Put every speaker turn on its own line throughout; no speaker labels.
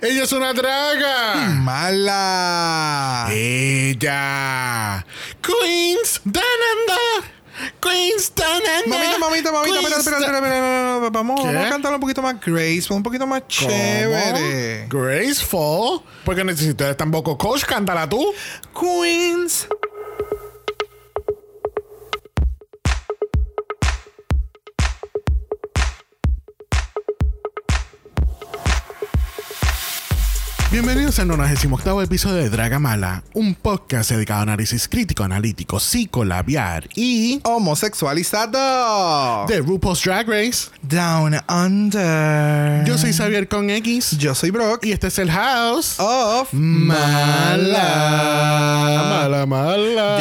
Ella es una draga.
Mala.
Ella. Queens Dananda. Queens Dananda.
Mamita, mamita, mamita, espera, espera, espera, espera, espera, Vamos, vamos a cantarlo un poquito más graceful, un poquito más chévere.
Graceful. Porque necesitas tampoco coach, cántala tú.
Queens.
Bienvenidos al 98 episodio de Draga Mala, un podcast dedicado a análisis crítico, analítico, psicolabiar y
Homosexualizado.
de RuPaul's Drag Race.
Down Under.
Yo soy Xavier con X
Yo soy Brock.
y este es el House.
Of
Mala. Mala, mala.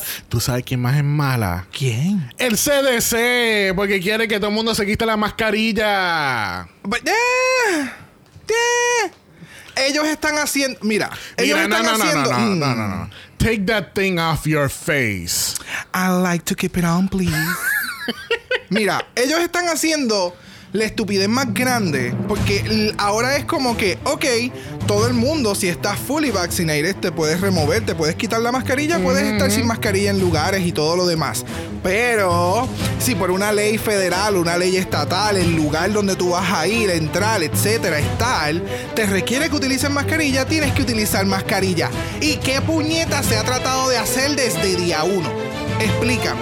Yes.
¿Tú sabes quién más es mala?
¿Quién?
El CDC, porque quiere que todo el mundo se quite la mascarilla.
But, eh, Ellos están haciendo. Mira, ellos
Mira,
están
no, no,
haciendo.
no, no,
Mm.
no, no, no. Take that thing off your face.
I like to keep it on, please. Mira, ellos están haciendo la estupidez más grande porque ahora es como que, ok, todo el mundo, si estás fully vaccinated, te puedes remover, te puedes quitar la mascarilla, puedes estar sin mascarilla en lugares y todo lo demás. Pero, si por una ley federal, una ley estatal, el lugar donde tú vas a ir, entrar, etcétera, estar, te requiere que utilices mascarilla, tienes que utilizar mascarilla. ¿Y qué puñeta se ha tratado de hacer desde día uno? Explícame.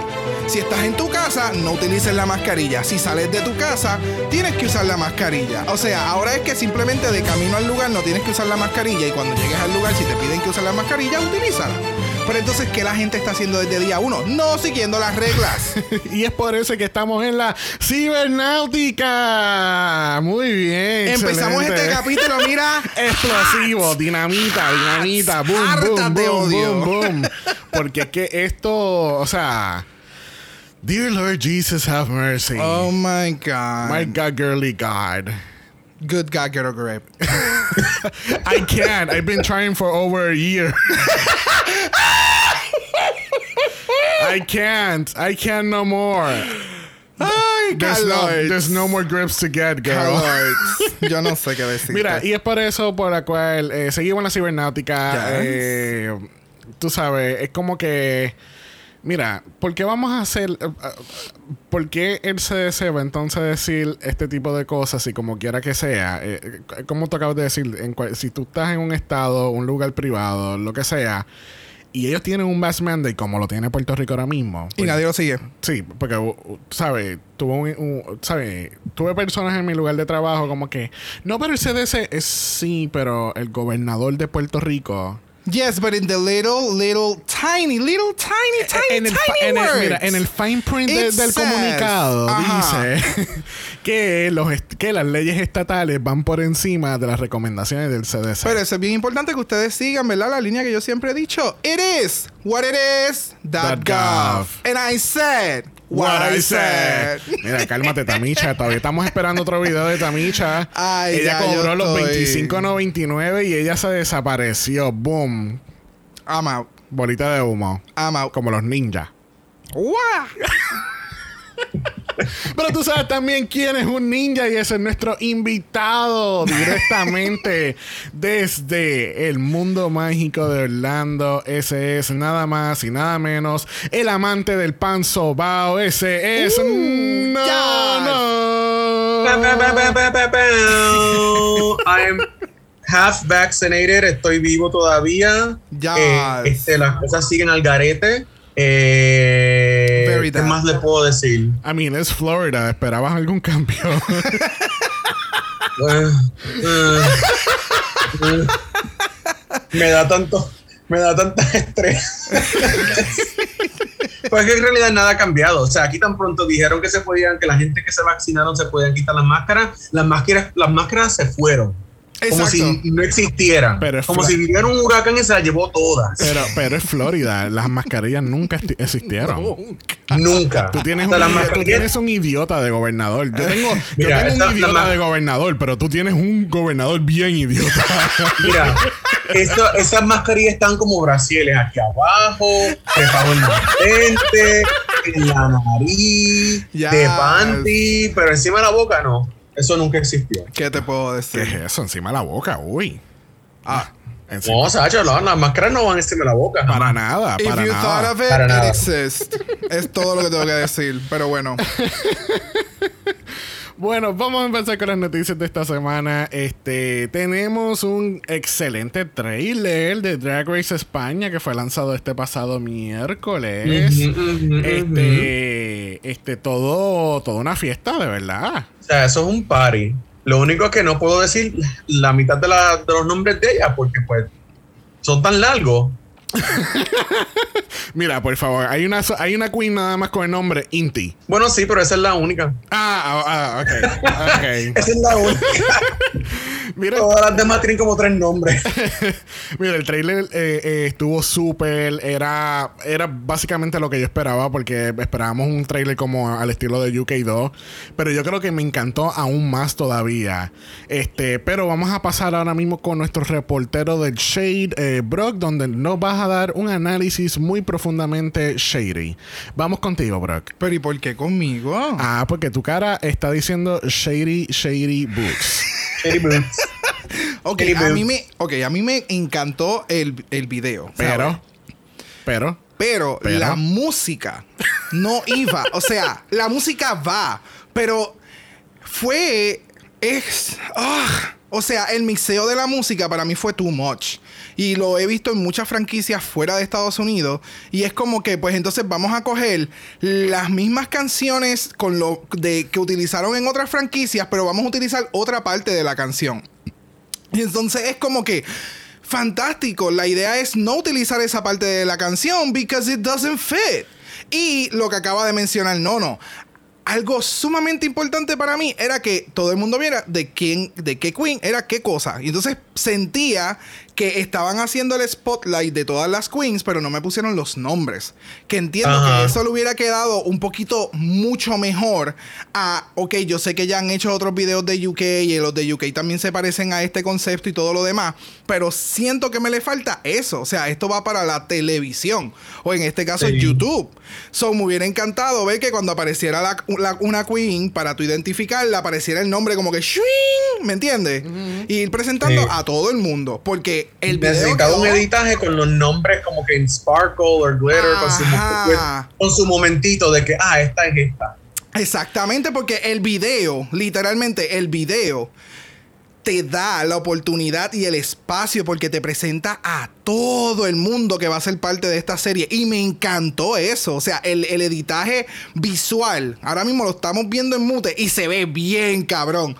Si estás en tu casa, no utilices la mascarilla. Si sales de tu casa, tienes que usar la mascarilla. O sea, ahora es que simplemente de camino al lugar no tienes que usar la mascarilla y cuando llegues al lugar, si te piden que uses la mascarilla, utilízala. Pero entonces, ¿qué la gente está haciendo desde día uno? No siguiendo las reglas.
y es por eso que estamos en la cibernáutica. Muy bien.
Empezamos
excelente.
este capítulo, mira.
Explosivo, dinamita, dinamita, boom, boom,
de
boom,
odio.
boom, boom. Porque es que esto, o sea, Dear Lord Jesus, have mercy.
Oh my God.
My God, girly God.
Good God, get a grip.
I can't. I've been trying for over a year. I can't. I can't no more.
Ay,
There's no, there's no more grips to get, girl.
Yo no sé qué decir.
Mira, y es por eso por la cual eh, seguimos en la cibernáutica.
Yes.
eh, tú sabes, es como que. Mira, ¿por qué vamos a hacer. eh, eh, ¿Por qué el CDC va entonces a decir este tipo de cosas y como quiera que sea? eh, eh, como tú acabas de decir, en cual- si tú estás en un estado, un lugar privado, lo que sea, y ellos tienen un mask mandate como lo tiene Puerto Rico ahora mismo.
y nadie lo sigue.
Sí, porque, ¿sabes? Tuve un, un- ¿sabe? Tuve personas en mi lugar de trabajo como que, no, pero el CDC es sí, pero el gobernador de Puerto Rico.
Yes, but in the little, little, tiny, little, tiny, tiny,
en, el,
tiny
en el-
words.
mira, en el fine print de- del
says,
comunicado
ajá.
dice que, los que las leyes estatales van por encima de las recomendaciones del CDC.
Pero eso es bien importante que ustedes sigan, ¿verdad? La línea que yo siempre he dicho. It is what it is. That
That gov.
gov. And I said what, I said.
Mira, cálmate, Tamicha. Todavía estamos esperando otro video de Tamicha.
Ay,
ella cobró los
estoy-
25.99 y ella se desapareció. Boom.
I'm out.
Bolita de humo.
I'm out.
Como los ninjas. Pero tú sabes también quién es un ninja y ese es nuestro invitado directamente desde el mundo mágico de Orlando. Ese es nada más y nada menos el amante del pan sobao. Ese es.
Uh,
no,
yes.
no.
I am half vaccinated, estoy vivo todavía.
Yes.
Eh, este, las cosas siguen al garete. Eh,
Very
¿Qué más le puedo decir?
I mean, es Florida. ¿Esperabas algún cambio?
Eh, eh, me da tanto, me da tanta estrés. pues que en realidad nada ha cambiado. O sea, aquí tan pronto dijeron que se podían, que la gente que se vacunaron se podían quitar las máscaras. Las máscaras, las máscaras se fueron. Como
Exacto.
si no existieran.
Pero
como si viviera un huracán y se las llevó todas.
pero, pero es Florida. Las mascarillas nunca existieron.
Nunca.
Tú tienes, un,
las
tú
mascarillas-
tienes un idiota de gobernador. Yo tengo, yo
Mira,
tengo
esta-
un
la
idiota de gobernador, pero tú tienes un gobernador bien idiota.
Mira, esas mascarillas están como brasiles aquí abajo, trepados en la frente, en la nariz,
Yes.
de panty, pero encima de la boca no. Eso nunca existió.
¿Qué te puedo decir?
¿Qué es eso? Encima de la boca, uy.
Ah.
Encima-
No, Sacho, no, las máscaras no van encima de la boca.
Para nada,
If
para
you
nada.
thought of it,
Para
it
nada.
exists. es todo lo que tengo que decir. Pero bueno.
Bueno, vamos a empezar con las noticias de esta semana. Este, tenemos un excelente trailer de Drag Race España que fue lanzado este pasado miércoles. Este, este, todo, toda una fiesta, de verdad.
O sea, eso es un party. Lo único es que no puedo decir la mitad de, la- de los nombres de ella porque pues son tan largos.
Mira, por favor, hay una, hay una queen nada más con el nombre Inti.
Bueno, sí, pero esa es la única.
Ah, ah, ah, ok. ok.
Esa es la única.
Mira,
Todas las demás tienen como tres nombres.
Mira, el trailer eh, eh, estuvo súper. Era, era básicamente lo que yo esperaba, porque esperábamos un trailer como al estilo de UK2. Pero yo creo que me encantó aún más todavía. Este, pero vamos a pasar ahora mismo con nuestro reportero del Shade, eh, Brock, donde nos vas a dar un análisis muy profundamente shady. Vamos contigo, Brock.
Pero ¿y por qué conmigo?
Ah, porque tu cara está diciendo shady, shady boots.
Boots.
ok, a mí me, ok, a mí me encantó el, el video.
Pero, pero,
Pero,
Pero.
la música no iba. O sea, la música va. Pero fue. Es. ah, o sea, el mixeo de la música para mí fue too much. Y lo he visto en muchas franquicias fuera de Estados Unidos. Y es como que, pues entonces vamos a coger las mismas canciones con lo de, que utilizaron en otras franquicias, pero vamos a utilizar otra parte de la canción. Y entonces es como que fantástico. La idea es no utilizar esa parte de la canción because it doesn't fit. Y lo que acaba de mencionar Nono. Algo sumamente importante para mí era que todo el mundo viera de quién, de qué queen era qué cosa. Y entonces sentía que estaban haciendo el spotlight de todas las queens, pero no me pusieron los nombres. Que entiendo
Ajá.
que eso le hubiera quedado un poquito mucho mejor a, ok, yo sé que ya han hecho otros videos de UK y los de UK también se parecen a este concepto y todo lo demás, pero siento que me le falta eso. O sea, esto va para la televisión o en este caso
Sí.
YouTube. So, me hubiera encantado ver que cuando apareciera la- la- una queen, para tu identificarla, apareciera el nombre como que. ¿me entiendes? Y ir presentando
Sí.
a todo el mundo, porque el video
Necesitaba un editaje con los nombres como que en Sparkle o Glitter con su,
Ajá.
con su momentito de que, ah, esta es esta.
Exactamente, porque el video, literalmente el video, te da la oportunidad y el espacio porque te presenta a todo el mundo que va a ser parte de esta serie. Y me encantó eso. O sea, el, el editaje visual. Ahora mismo lo estamos viendo en mute y se ve bien cabrón.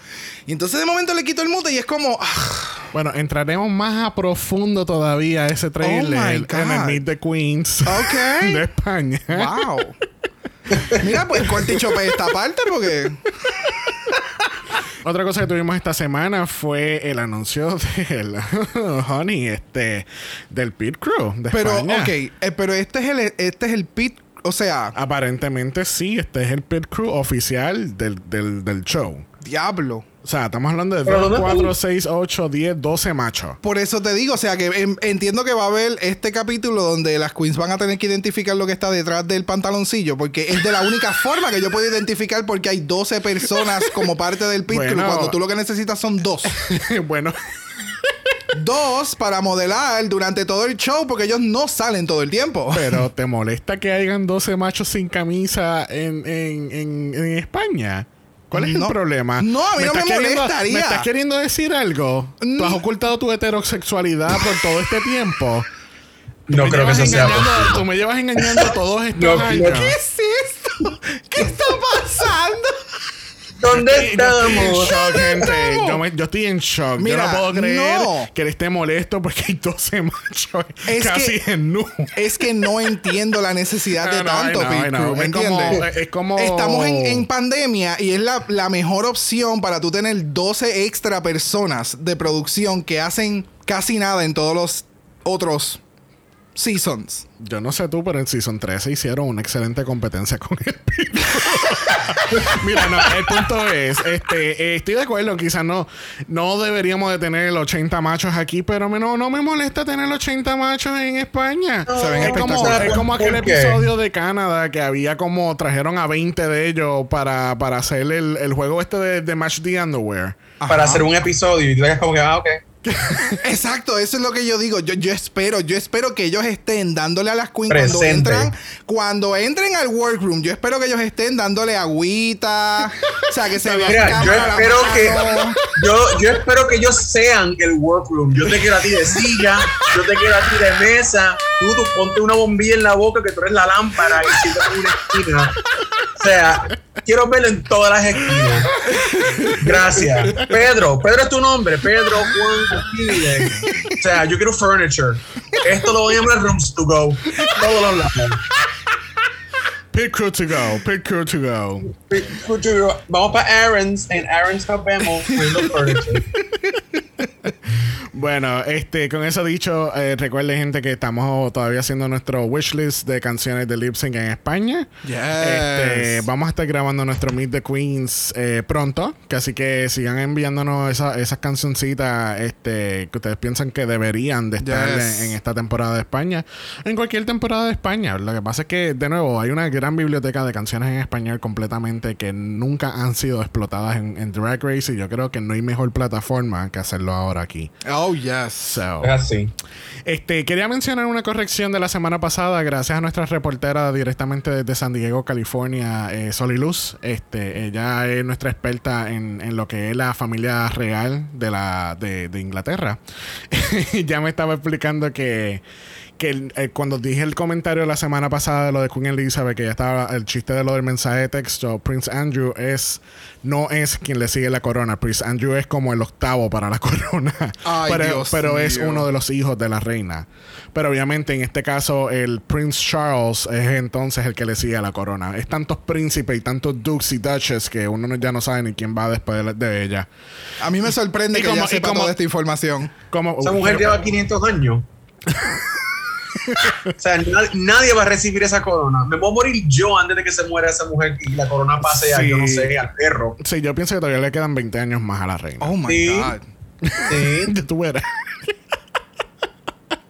Y entonces de momento le quito el mute y es como... ah,
Bueno, entraremos más a profundo todavía a ese trailer
Oh
en el. Meet the Queens
Ok.
de España.
¡Wow! Mira, pues corte y chope esta parte porque...
Otra cosa que tuvimos esta semana fue el anuncio del Honey, este, del Pit Crew de
Pero,
España.
ok, eh, pero este es el, este es el pit, o sea,
Aparentemente sí, este es el Pit Crew oficial del, del, del show.
diablo.
O sea, estamos hablando de
Pero
2,
¿dónde
4,
está?
6, 8, 10, 12 machos.
Por eso te digo, o sea, que en- entiendo que va a haber este capítulo donde las queens van a tener que identificar lo que está detrás del pantaloncillo, porque es de la única forma que yo puedo identificar porque hay 12 personas como parte del pit crew,
Bueno.
cuando tú lo que necesitas son dos.
bueno,
dos para modelar durante todo el show, porque ellos no salen todo el tiempo.
pero ¿te molesta que hayan 12 machos sin camisa en, en, en, en España? ¿Cuál es
No.
el problema?
No, a mí no me
estás queriendo-
molestaría.
¿Me estás queriendo decir algo? ¿Tú
No.
has ocultado tu heterosexualidad por todo este tiempo?
No
me
creo que eso sea
engañando-
posible.
Tú me llevas engañando todos estos
No, no.
años.
¿Qué es esto? ¿Qué está pasando?
¿Dónde
yo estoy en
estamos?
shock, gente.
estamos?
Yo, me- yo estoy en shock. yo no puedo creer
no.
que él esté molesto porque hay 12 machos
Es
casi
que-
en nu.
Es que no entiendo la necesidad de tanto
I know,
pit
I know.
crew, ¿me
Es como-
entiendes?
es como-
Estamos en, en pandemia y es la, la mejor opción para tú tener 12 extra personas de producción que hacen casi nada en todos los otros seasons.
Yo no sé tú, pero en Season 13 hicieron una excelente competencia con el Pitbull. Mira, no, el punto es, este, eh, estoy de acuerdo, quizás no, no deberíamos de tener 80 machos aquí, pero me- no, no me molesta tener 80 machos en España.
Se ven
es, como, es como aquel episodio de Canadá que había como trajeron a 20 de ellos para, para hacer el, el juego este de, de Match the Underwear.
Para hacer un episodio y tú como que, ah, ok.
Exacto, eso es lo que yo digo. Yo, yo espero, yo espero que ellos estén dándole a las queens cuando entran, cuando entren al workroom. Yo espero que ellos estén dándole agüita, o sea, que se vea
Mira, yo espero que yo, yo espero que ellos sean el workroom. Yo te quiero a ti de silla, yo te quiero a ti de mesa. Tú, tú ponte una bombilla en la boca que tú eres la lámpara y siéntate en una esquina. O sea, quiero verlo en todas las esquinas. Gracias. Pedro, Pedro es tu nombre. Pedro Juan Aquiles. O sea, yo quiero furniture. Esto lo voy a llamar rooms to go. Todo lo hablamos.
Pit crew to go, pit crew to go.
Vamos para Aaron's. En Aaron's nos vemos furniture.
Bueno, este, con eso dicho, eh, recuerden gente que estamos todavía haciendo nuestro wishlist de canciones de lip sync en España.
Yes.
Este, vamos a estar grabando nuestro Meet the Queens eh, pronto, que así que sigan enviándonos esa- esas cancioncitas este, que ustedes piensan que deberían de estar
Yes.
en, en esta temporada de España, en cualquier temporada de España. Lo que pasa es que, de nuevo, hay una gran biblioteca de canciones en español completamente que nunca han sido explotadas en, en Drag Race y yo creo que no hay mejor plataforma que hacerlo ahora aquí.
Oh, yes.
So,
Es así.
este, quería mencionar una corrección de la semana pasada, gracias a nuestra reportera directamente desde San Diego, California, eh, Soliluz. Este, ella es nuestra experta en, en lo que es la familia real de la de, de Inglaterra. ya me estaba explicando que que el- eh, cuando dije el comentario la semana pasada de lo de Queen Elizabeth, que ya estaba el chiste de lo del mensaje de texto, Prince Andrew es no es quien le sigue la corona. Prince Andrew es como el octavo para la corona.
Ay,
pero
Dios
pero es uno de los hijos de la reina. Pero obviamente en este caso el Prince Charles es entonces el que le sigue a la corona. Es tantos príncipes y tantos dukes y duchess que uno no- ya no sabe ni quién va después de, de ella.
A mí me sorprende
Y
que
como-
ella
y
sepa
como-
toda esta información.
Como,
Esa mujer
pero-
lleva 500 años. o sea, na- nadie va a recibir esa corona. Me voy a morir yo antes de que se muera esa mujer y la corona pase a, yo no
Sí.
sé, al perro.
Sí, yo pienso que todavía le quedan 20 años más a la reina.
Oh, my
Sí.
God.
Sí,
tú verás.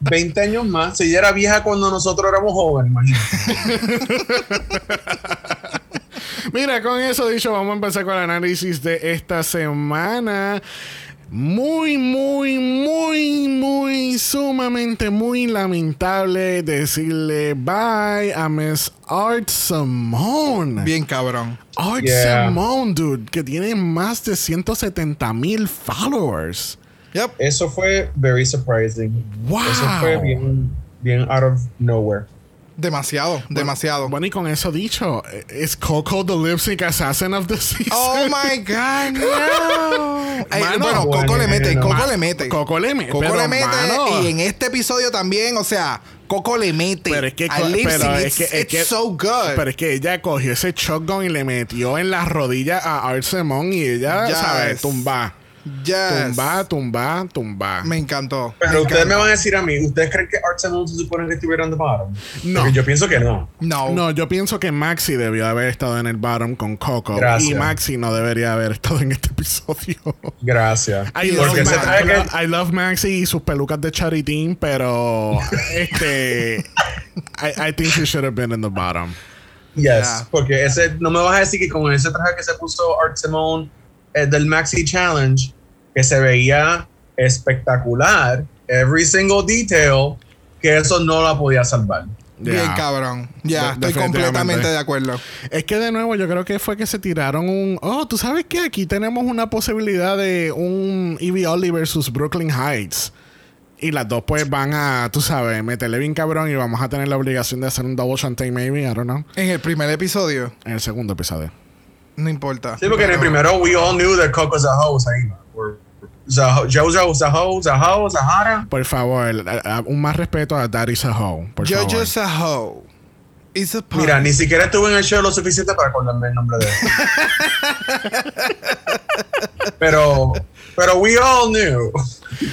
20 años más. Si ella era vieja cuando nosotros éramos jóvenes, imagínate.
Mira, con eso dicho, vamos a empezar con el análisis de esta semana. Muy, muy, muy, muy, sumamente, muy lamentable decirle bye a Miss Art Simone.
Bien cabrón.
Art
Yeah.
Simone, dude, que tiene más de 170 mil followers.
Yep.
Eso fue very surprising.
Wow.
Eso fue bien, bien out of nowhere.
Demasiado, demasiado.
Bueno, y con eso dicho, ¿es Coco the Lip Sync Assassin of the Season?
Oh my God, no. Ay,
Mano,
bueno, Coco le mete. Coco le mete.
Coco le mete,
Coco le mete.
mano.
Y en este episodio también, o sea, Coco le mete.
Pero es que, pero es
It's,
que, es
it's
que-
so good.
Pero es que ella cogió ese shotgun y le metió en la rodilla a Art Simone y ella,
Yes.
¿sabes? Tumba.
Yes.
Tumba, tumba, tumba.
Me encantó.
Pero ustedes me van a decir a mí, ¿ustedes creen que Art Simone se supone que estuviera en the bottom?
No.
Porque yo pienso que no.
No.
No, yo pienso que Maxi debió haber estado en el bottom con Coco.
Gracias.
Y Maxi no debería haber estado en este episodio.
Gracias.
I love,
Porque se
Ma-
trae
I
que...
love- I love Maxi y sus pelucas de charitín, pero este I, I think she should have been in the bottom.
Yes,
Yeah.
porque ese, no me vas a decir que con ese traje que se puso Art Simone del Maxi Challenge, que se veía espectacular, every single detail, que eso no la podía salvar.
Bien cabrón. Ya, estoy completamente de acuerdo.
Es que de nuevo yo creo que fue que se tiraron un... Oh, tú sabes que aquí tenemos una posibilidad de un Evie Ollie versus Brooklyn Heights. Y las dos pues van a, tú sabes, meterle bien cabrón y vamos a tener la obligación de hacer un double shantae maybe, I don't know,
En el primer episodio,
en el segundo episodio.
No importa.
Sí, porque en el primero we all knew that Coco's a hoe, ahí. Jojo's a hoe, Zaho, Zahara.
Por favor, a- a- un más respeto a Daddy's a Hoe, por favor.
Jojo's a hoe. It's a pun.
Mira, ni siquiera estuve en el show lo suficiente para acordarme el nombre de él. pero, pero we all knew.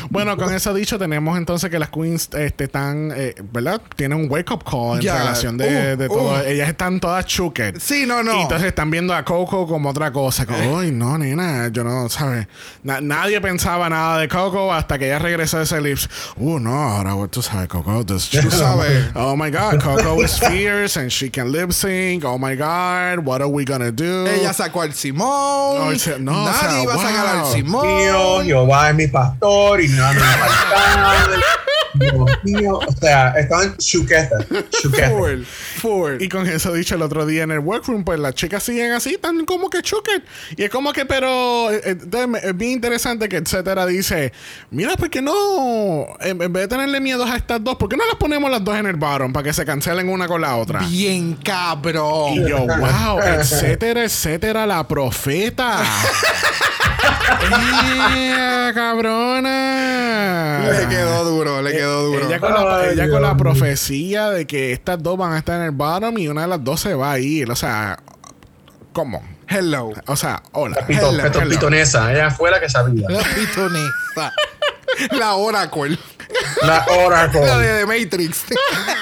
Bueno, con eso dicho, tenemos entonces que las queens este, están, eh, ¿verdad? Tienen un wake up call en relación de,
Uh,
de todo.
uh.
Ellas están todas chuket.
Sí, no, no.
Y entonces están viendo a Coco como otra cosa. Como, Uy, no, nena, yo no, ¿sabes? Na- nadie pensaba nada de Coco hasta que ella regresó de ese lips. Uh, no, ahora tú sabes, Coco,
Tú sabes.
Oh my God, Coco is fierce and she can lip sync. Oh my God, what are we gonna do?
Ella sacó al Simón.
No, no, o
Nadie
sea,
iba a sacar al. Simón.
mío, Jehová es mi pastor y va a faltar. Dios mío, o sea, estaban chuquetas.
Full, full.
Y con eso dicho el otro día en el workroom, pues las chicas siguen así, tan como que chuken. Y es como que, pero eh, entonces, me- es bien interesante que etcétera dice, mira, ¿por qué no? En, en vez de tenerle miedo a estas dos, ¿por qué no las ponemos las dos en el bottom para que se cancelen una con la otra?
Bien cabrón.
Y yo, wow, etcétera, etcétera, la profeta. ¡Ea, cabrona!
Le quedó duro, le quedó duro.
Ella con, la,
Ay,
ella
Dios
con la profecía de que estas dos van a estar en el bottom y una de las dos se va a ir. O sea, ¿cómo?
Hello.
O sea, hola.
Pito,
Hello,
Pito-
hello.
pitonesa, ella fue la que sabía.
La pitonesa. La Oracle.
La
La
Oracle.
de The Matrix.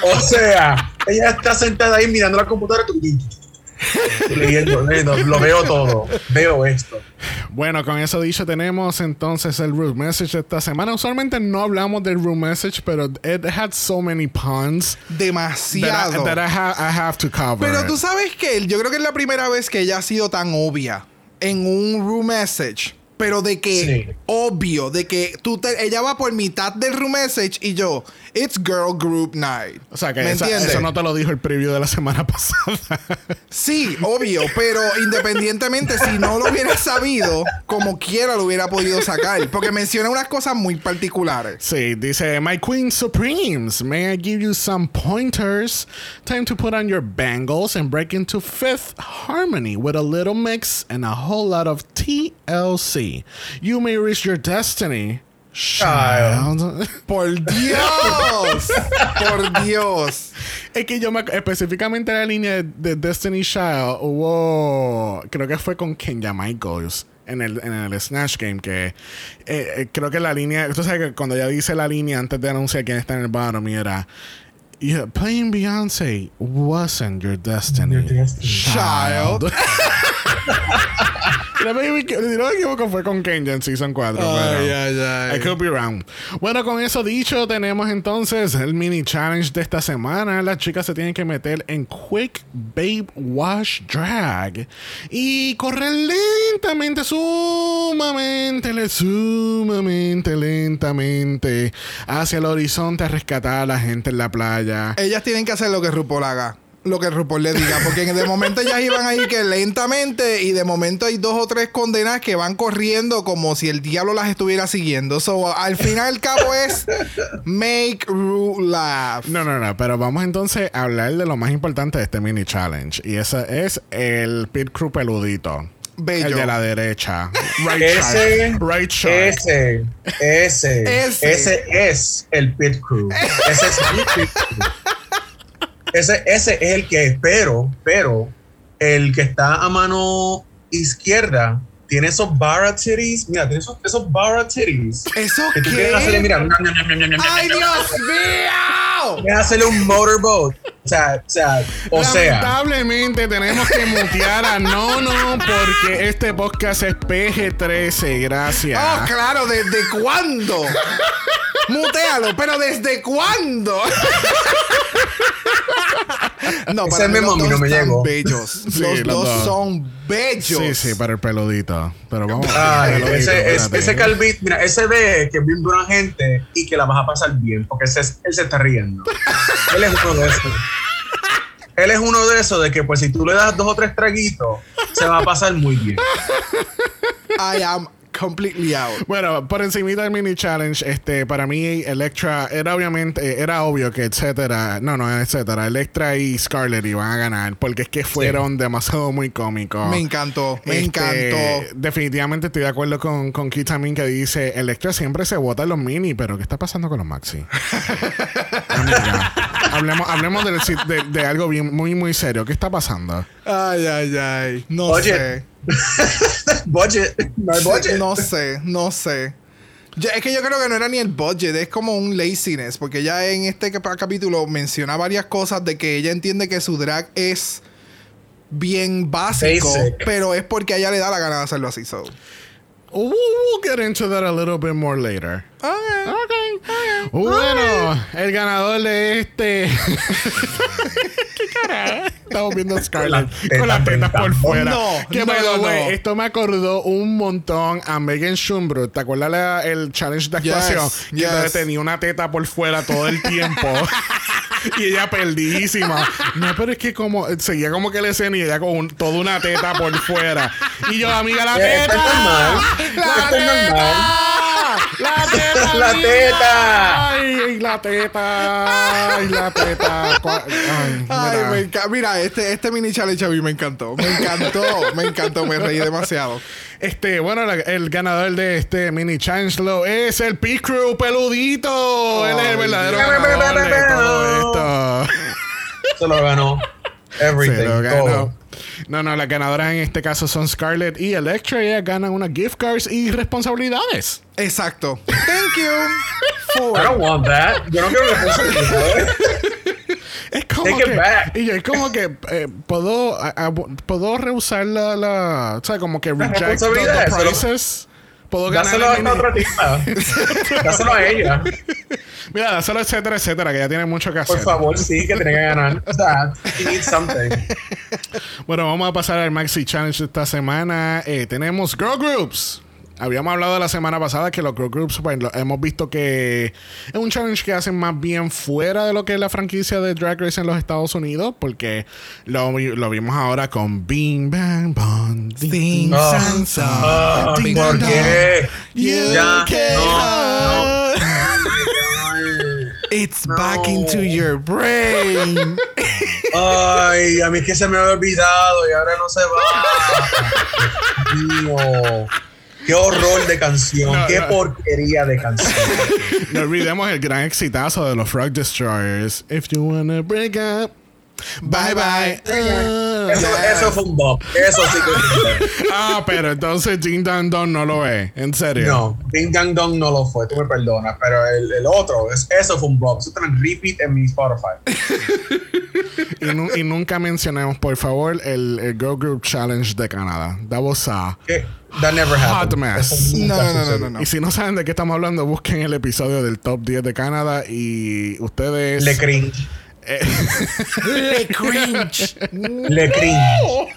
O sea, ella está sentada ahí mirando la computadora leyendo, leyendo, lo veo todo, veo esto.
Bueno, con eso dicho, tenemos entonces el room message de esta semana. Usualmente no hablamos del room message, pero it had so many puns that I,
Demasiado.
that I, ha- I have to cover.
Pero tú sabes que yo creo que es la primera vez que ella ha sido tan obvia en un room message. Pero de que
Sí.
obvio, de que tú te- ella va por mitad del room message y yo, it's girl group night.
O sea, que
¿Me
esa-
entiendes?
eso no te lo dijo el preview de la semana pasada.
Sí, obvio, pero independientemente, si no lo hubiera sabido, como quiera lo hubiera podido sacar. Porque menciona unas cosas muy particulares.
Sí, dice, My Queen Supremes, may I give you some pointers? Time to put on your bangles and break into fifth harmony with a little mix and a whole lot of TLC. You may reach your destiny. Child.
Por Dios, por Dios.
Es que yo me específicamente la línea de, de Destiny Child hubo, creo que fue con Kenya Michaels en el, en el Snatch Game que eh, eh, creo que la línea, tú sabes que cuando ella dice la línea antes de anunciar quién está en el bottom y era "Yeah, playing Beyonce wasn't your destiny,
Your destiny.
child. no me equivoco- si no me equivoco fue con Kenya en Season 4 pero-
Ay, ay, ay.
I could be wrong. Bueno, con eso dicho, tenemos entonces el mini challenge de esta semana. Las chicas se tienen que meter en Quick Babe Wash Drag y correr lentamente, sumamente, sumamente lentamente hacia el horizonte a rescatar a la gente en la playa.
Ellas tienen que hacer lo que RuPaul haga. Lo que RuPaul le diga. Porque de momento ellas iban ahí que lentamente. Y de momento hay dos o tres condenas que van corriendo como si el diablo las estuviera siguiendo. So, al final el cabo es make Ru laugh.
No, no, no, pero vamos entonces a hablar de lo más importante de este mini challenge. Y ese es el pit crew peludito.
Bello.
El de la derecha. Right
Ese,
shark. Right shark.
ese, ese,
Ese.
ese, es el pit crew. Ese es el pit crew. Ese, ese es el que, pero, pero, el que está a mano izquierda tiene esos barra titties. Mira, tiene esos, esos barra titties.
¿Eso
Que tú quieres hacerle,
qué?
mira,
¡Ay, Dios mío!
Quieres hacerle un motorboat. O sea, o sea, o sea.
Lamentablemente tenemos que mutear a Nono porque este podcast es PG-13. Gracias.
Oh, claro, ¿desde cuándo? Mutealo, pero ¿desde cuándo? no,
Ese memo a mí
los
no me llegó.
bellos.
Sí,
los,
los
dos, son bellos.
Sí, sí, para el peludito. Pero vamos.
Ay,
peludito,
ese, es- ese calvito, mira, ese ve que es bien buena gente y que la vas a pasar bien, porque ese es- él se está riendo. él es uno de esos. Él es uno de esos de que, pues, si tú le das dos o tres traguitos, se va a pasar muy bien.
I am completely out.
Bueno, por encimita del mini challenge, este, para mí Electra era obviamente, era obvio que etcétera, no, no, etcétera, Electra y Scarlett iban a ganar, porque es que fueron demasiado muy cómicos.
Me encantó, me
Este,
encantó.
Definitivamente estoy de acuerdo con, con Keith también que dice, Electra siempre se vota en los mini, pero ¿qué está pasando con los maxi? Amiga, hablemos, hablemos del sit- de, de algo bien, muy, muy serio. ¿Qué está pasando?
Ay, ay, ay. No
Oye,
sé.
budget, no hay budget.
No sé, no sé. Es que yo creo que no era ni el budget, es como un laziness, porque ya en este cap- capítulo menciona varias cosas de que ella entiende que su drag es bien básico,
Basic.
pero es porque a ella le da la gana de hacerlo así. So.
We'll, we'll get into that a little bit more later.
Okay.
Ok. Bueno, el ganador de este. ¿Qué carajo? Estamos viendo a Scarlett con las
tetas
por
brincando.
fuera.
No,
que
no, no, no.
esto me acordó un montón a Megan Schumbrut. ¿Te acuerdas la- el challenge de
Yes,
actuación? Que
yes.
tenía una teta por fuera todo el tiempo. y ella perdidísima. No, pero es que como seguía como que la escena y ella con un- toda una teta por fuera. Y yo, amiga, la teta.
esto es normal.
La
Esto es normal.
La teta.
La
amiga.
teta.
Ay, la teta. Ay, la teta. Ay,
Ay,
mira.
me enca- Mira, este, este mini challenge a mí me encantó. Me encantó, me encantó, me reí demasiado.
Este, bueno, la- el ganador de este mini challenge lo es el P Crew peludito. Él es el verdadero
Dios.
ganador de todo esto.
Se lo ganó. Everything.
Se lo ganó.
todo.
No, no, las ganadoras en este caso son Scarlett y Electra. Ellas ganan unas gift cards y responsabilidades.
Exacto. Thank you.
I
For.
don't want that. Yo no quiero responsabilidad.
Es como
Take it
que,
back.
y yo, es como que eh, puedo, a- a- puedo rehusar la, la, o sea, como que reject the, the
responsabilidades, se
Puedo ganar
Dáselo a esta otra tipa. Dáselo a ella.
Mira, dáselo etcétera, etcétera, que ya tiene mucho que hacer.
Por favor, sí, que tiene que ganar. O sea, needs something.
Bueno, vamos a pasar al Maxi Challenge de esta semana. Eh, tenemos Girl Groups. Habíamos hablado la semana pasada que los Girl Groups, pues, hemos visto que es un challenge que hacen más bien fuera de lo que es la franquicia de Drag Race en los Estados Unidos, porque lo, vi- lo vimos ahora con Bing Bang Bong. Ding,
Ah,
san, san,
ah,
ding,
¿Por qué?
you
Ya, no,
hide.
It's
No.
back into your brain.
Ay, a mí es que se me había olvidado y ahora no se va. Dios. Qué horror de canción.
No,
qué
no.
porquería de canción.
No olvidemos el gran exitazo de los Frog Destroyers. If you wanna break up, bye bye. Ah.
Eso, eso fue un bop. Eso sí que fue un bop.
Ah, pero entonces Ding Dong Dong no lo es. En serio.
No, Ding Dang Dong no lo fue, tú me perdonas, pero el, el otro, es, eso fue un bop. Eso está en repeat en mi Spotify.
Y, nu- y nunca mencionemos, por favor, el, el Girl Group Challenge de Canadá. Was a
Que- That never happened.
hot mess.
No, no, no, no, no.
Y si no saben de qué estamos hablando, busquen el episodio del Top 10 de Canadá y ustedes...
Le cringe.
Le cringe.
Le cringe.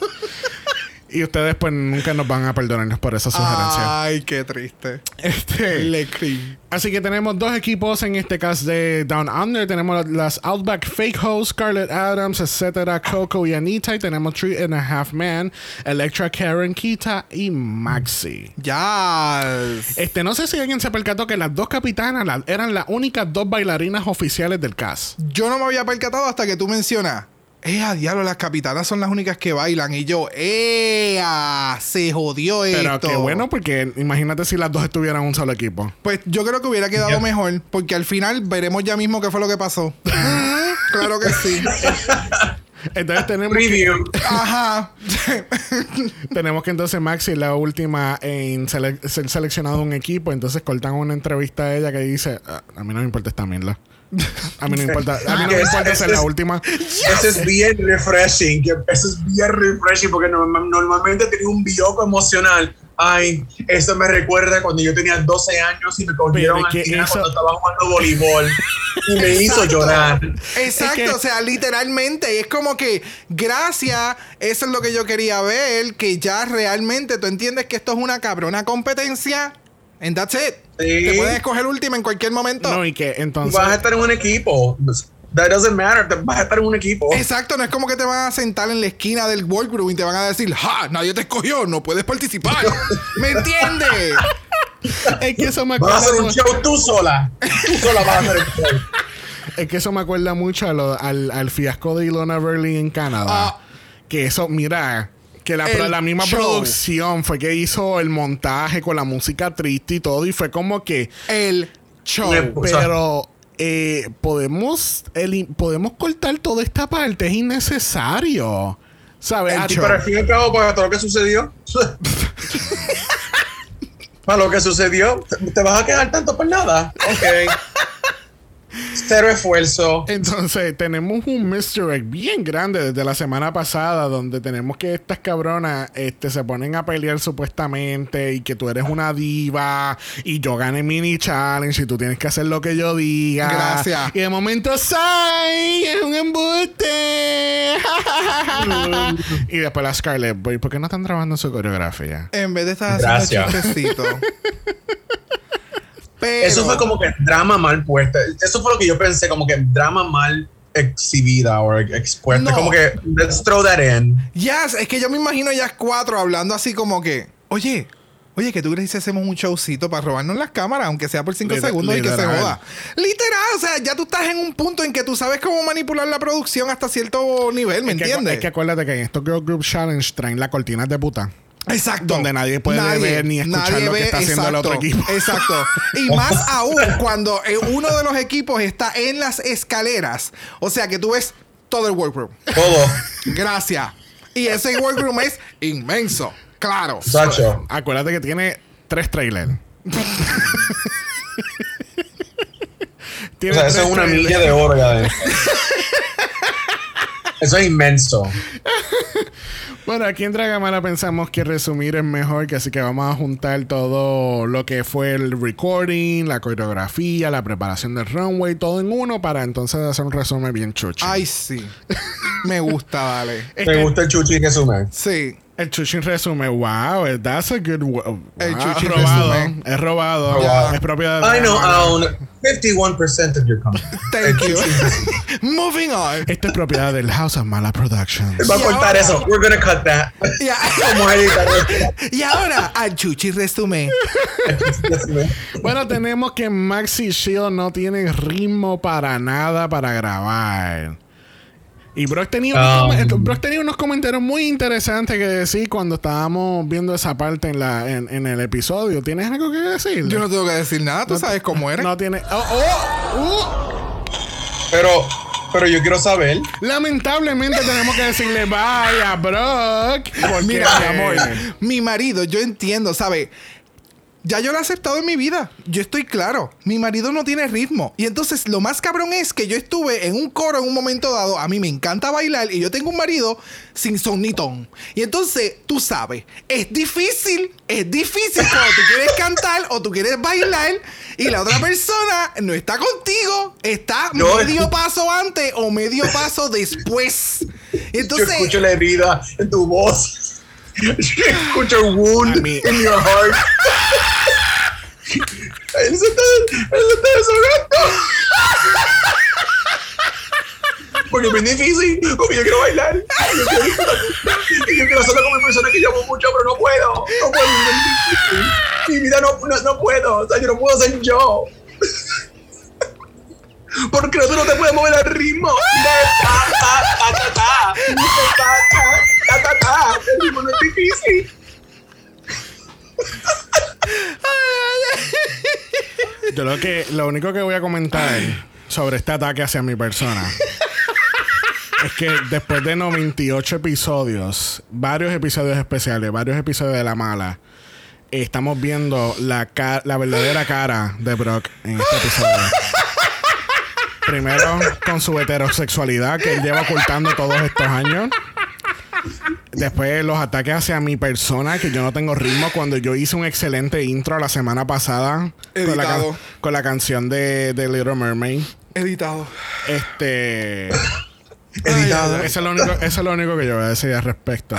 Y ustedes pues nunca nos van a perdonarnos por esa sugerencia.
Ay, qué triste.
Este,
Le.
Así que tenemos dos equipos en este caso de Down Under. Tenemos las Outback Fake Hoes, Scarlett Adams, etcétera, Coco y Anita. Y tenemos Three and a Half Man, Electra, Karen, Kita y Maxi.
Yes.
Este, no sé si alguien se percató que las dos capitanas la- eran las únicas dos bailarinas oficiales del cast.
Yo no me había percatado hasta que tú mencionas. Eh, a diablo, las capitanas son las únicas que bailan. Y yo, ¡eh! Se jodió
Pero
esto.
qué bueno, porque imagínate si las dos estuvieran en un solo equipo.
Pues yo creo que hubiera quedado mejor, porque al final veremos ya mismo qué fue lo que pasó. claro que sí.
Entonces tenemos que,
Preview.
Ajá.
tenemos que entonces Maxi es la última en sele- ser seleccionado un equipo. Entonces cortan una entrevista a ella que dice: "Ah, A mí no me importa esta mierda. A mí no me importa, a mí no me importa
es-
ser la última.
Eso es bien refreshing. Eso es bien refreshing porque norma- normalmente tenía un bioco emocional. Ay, eso me recuerda cuando yo tenía 12 años y me cogieron al final
eso-
cuando estaba jugando voleibol y me hizo llorar.
Exacto,
Es que-
o sea, literalmente es como que gracias, eso es lo que yo quería ver, que ya realmente tú entiendes que esto es una cabrona competencia. And that's it.
Sí.
Te puedes escoger última en cualquier momento.
No, y que entonces.
Vas a estar en un equipo. That doesn't matter. te- Vas a estar en un equipo.
Exacto, no es como que te van a sentar en la esquina del workroom y te van a decir, ¡ja! Nadie te escogió, no puedes participar. ¿Me entiendes?
Es que eso me
Vas a
acuerda,
hacer un show tú sola. Tú sola vas a hacer el show.
es que eso me acuerda mucho a lo- al, al fiasco de Ilona Berlin en Canadá.
Ah.
que eso, mira, que la,
El
la misma
show.
producción fue que hizo el montaje con la música triste y todo. Y fue como que.
El show.
Pero eh, podemos, eli- podemos cortar toda esta parte, es innecesario. ¿Sabes? Acho?
para el fin y al cabo, para todo lo que sucedió. Para lo que sucedió, ¿te- ¿te vas a quedar tanto por nada? Ok. Cero esfuerzo.
Entonces, tenemos un misdirect bien grande desde la semana pasada, donde tenemos que estas cabronas este, se ponen a pelear supuestamente y que tú eres una diva y yo gané mini challenge y tú tienes que hacer lo que yo diga.
Gracias.
Y de momento, ¡Sai! ¡Es un embuste! y después la Scarlett, Boy, ¿por qué no están trabajando su coreografía?
En vez de estar
Gracias.
haciendo chistecitos. Pero,
Eso fue como que drama mal puesta. Eso fue lo que yo pensé, como que drama mal exhibida o expuesta.
No.
Como que, let's throw that in.
Yes, es que yo me imagino ya cuatro hablando así como que, oye, oye, que tú crees que si hacemos un showcito para robarnos las cámaras, aunque sea por cinco
Liter-
segundos y que se
literal.
joda. Literal, o sea, ya tú estás en un punto en que tú sabes cómo manipular la producción hasta cierto nivel, ¿me
Es que,
entiendes?
es que acuérdate que en estos Girl Group Challenge traen las cortinas de puta.
Exacto.
Donde nadie puede ver ni escuchar
nadie
lo que
ve,
está haciendo el otro equipo.
Exacto. Y más aún cuando eh, uno de los equipos está en las escaleras. O sea que tú ves todo el workroom.
Todo.
Gracias. Y ese workroom es inmenso. Claro.
Sacho.
Acuérdate que tiene tres trailers.
O
Tiene
sea, eso es una
trailers.
milla de oro ya. Eso es inmenso.
Bueno, aquí en Dragamala pensamos que resumir es mejor, que así que vamos a juntar todo lo que fue el recording, la coreografía, la preparación del runway, todo en uno para entonces hacer un resumen bien chuchi.
Ay, sí. Me gusta, dale.
¿Te gusta el chuchi resumen?
Sí.
El chuchi resumen, wow, that's a good wo-
El
wow,
chuchi
es robado,
resumen.
es robado, es propiedad de
I know own 51% of your company.
Thank you. Moving on.
Esto es propiedad del House of Mala Productions.
Va a
Y
cortar
ahora-
eso. We're gonna cut that. Esto.
Y ahora, al chuchi resumen.
Bueno, tenemos que Maxi Shield no tiene ritmo para nada para grabar. Y Brock tenía, unos,
Um.
com- Brock tenía unos comentarios muy interesantes que decir cuando estábamos viendo esa parte en, la, en, en el episodio. ¿Tienes algo que decir?
Yo no tengo que decir nada, tú sabes cómo eres.
No tiene. Oh, oh,
Pero, pero yo quiero saber.
Lamentablemente tenemos que decirle vaya, Brock. Porque,
Mira, mi amor, mi marido, yo entiendo, ¿sabe? Ya yo lo he aceptado en mi vida. Yo estoy claro. Mi marido no tiene ritmo. Y entonces lo más cabrón es que yo estuve en un coro en un momento dado. A mí me encanta bailar y yo tengo un marido sin son ni ton. Y entonces, tú sabes, es difícil. Es difícil cuando tú quieres cantar o tú quieres bailar y la otra persona no está contigo. Está medio paso antes o medio paso después. Entonces,
yo escucho la herida en tu voz. El wound in your heart. él se está, él se está desahogando. Porque es bien difícil, porque yo quiero bailar. Yo quiero, y yo quiero hacerlo con mi persona que yo amo mucho, pero no puedo. No puedo. es. Mi vida no, no, no puedo. O sea, yo no puedo ser yo. Porque tú no te puedes mover al ritmo. De ta, ta, ta, ta, ta.
Yo lo que lo único que voy a comentar sobre este ataque hacia mi persona es que después de 98 episodios, varios episodios especiales, varios episodios de la mala, estamos viendo la la verdadera cara de Brock en este episodio. Primero con su heterosexualidad que él lleva ocultando todos estos años. Después los ataques hacia mi persona, que yo no tengo ritmo, cuando yo hice un excelente intro la semana pasada con la, can-
Editado.
con la canción de, de Little Mermaid.
editado.
Este.
Editado.
Eso es, lo único, eso es lo único que yo voy a decir al respecto.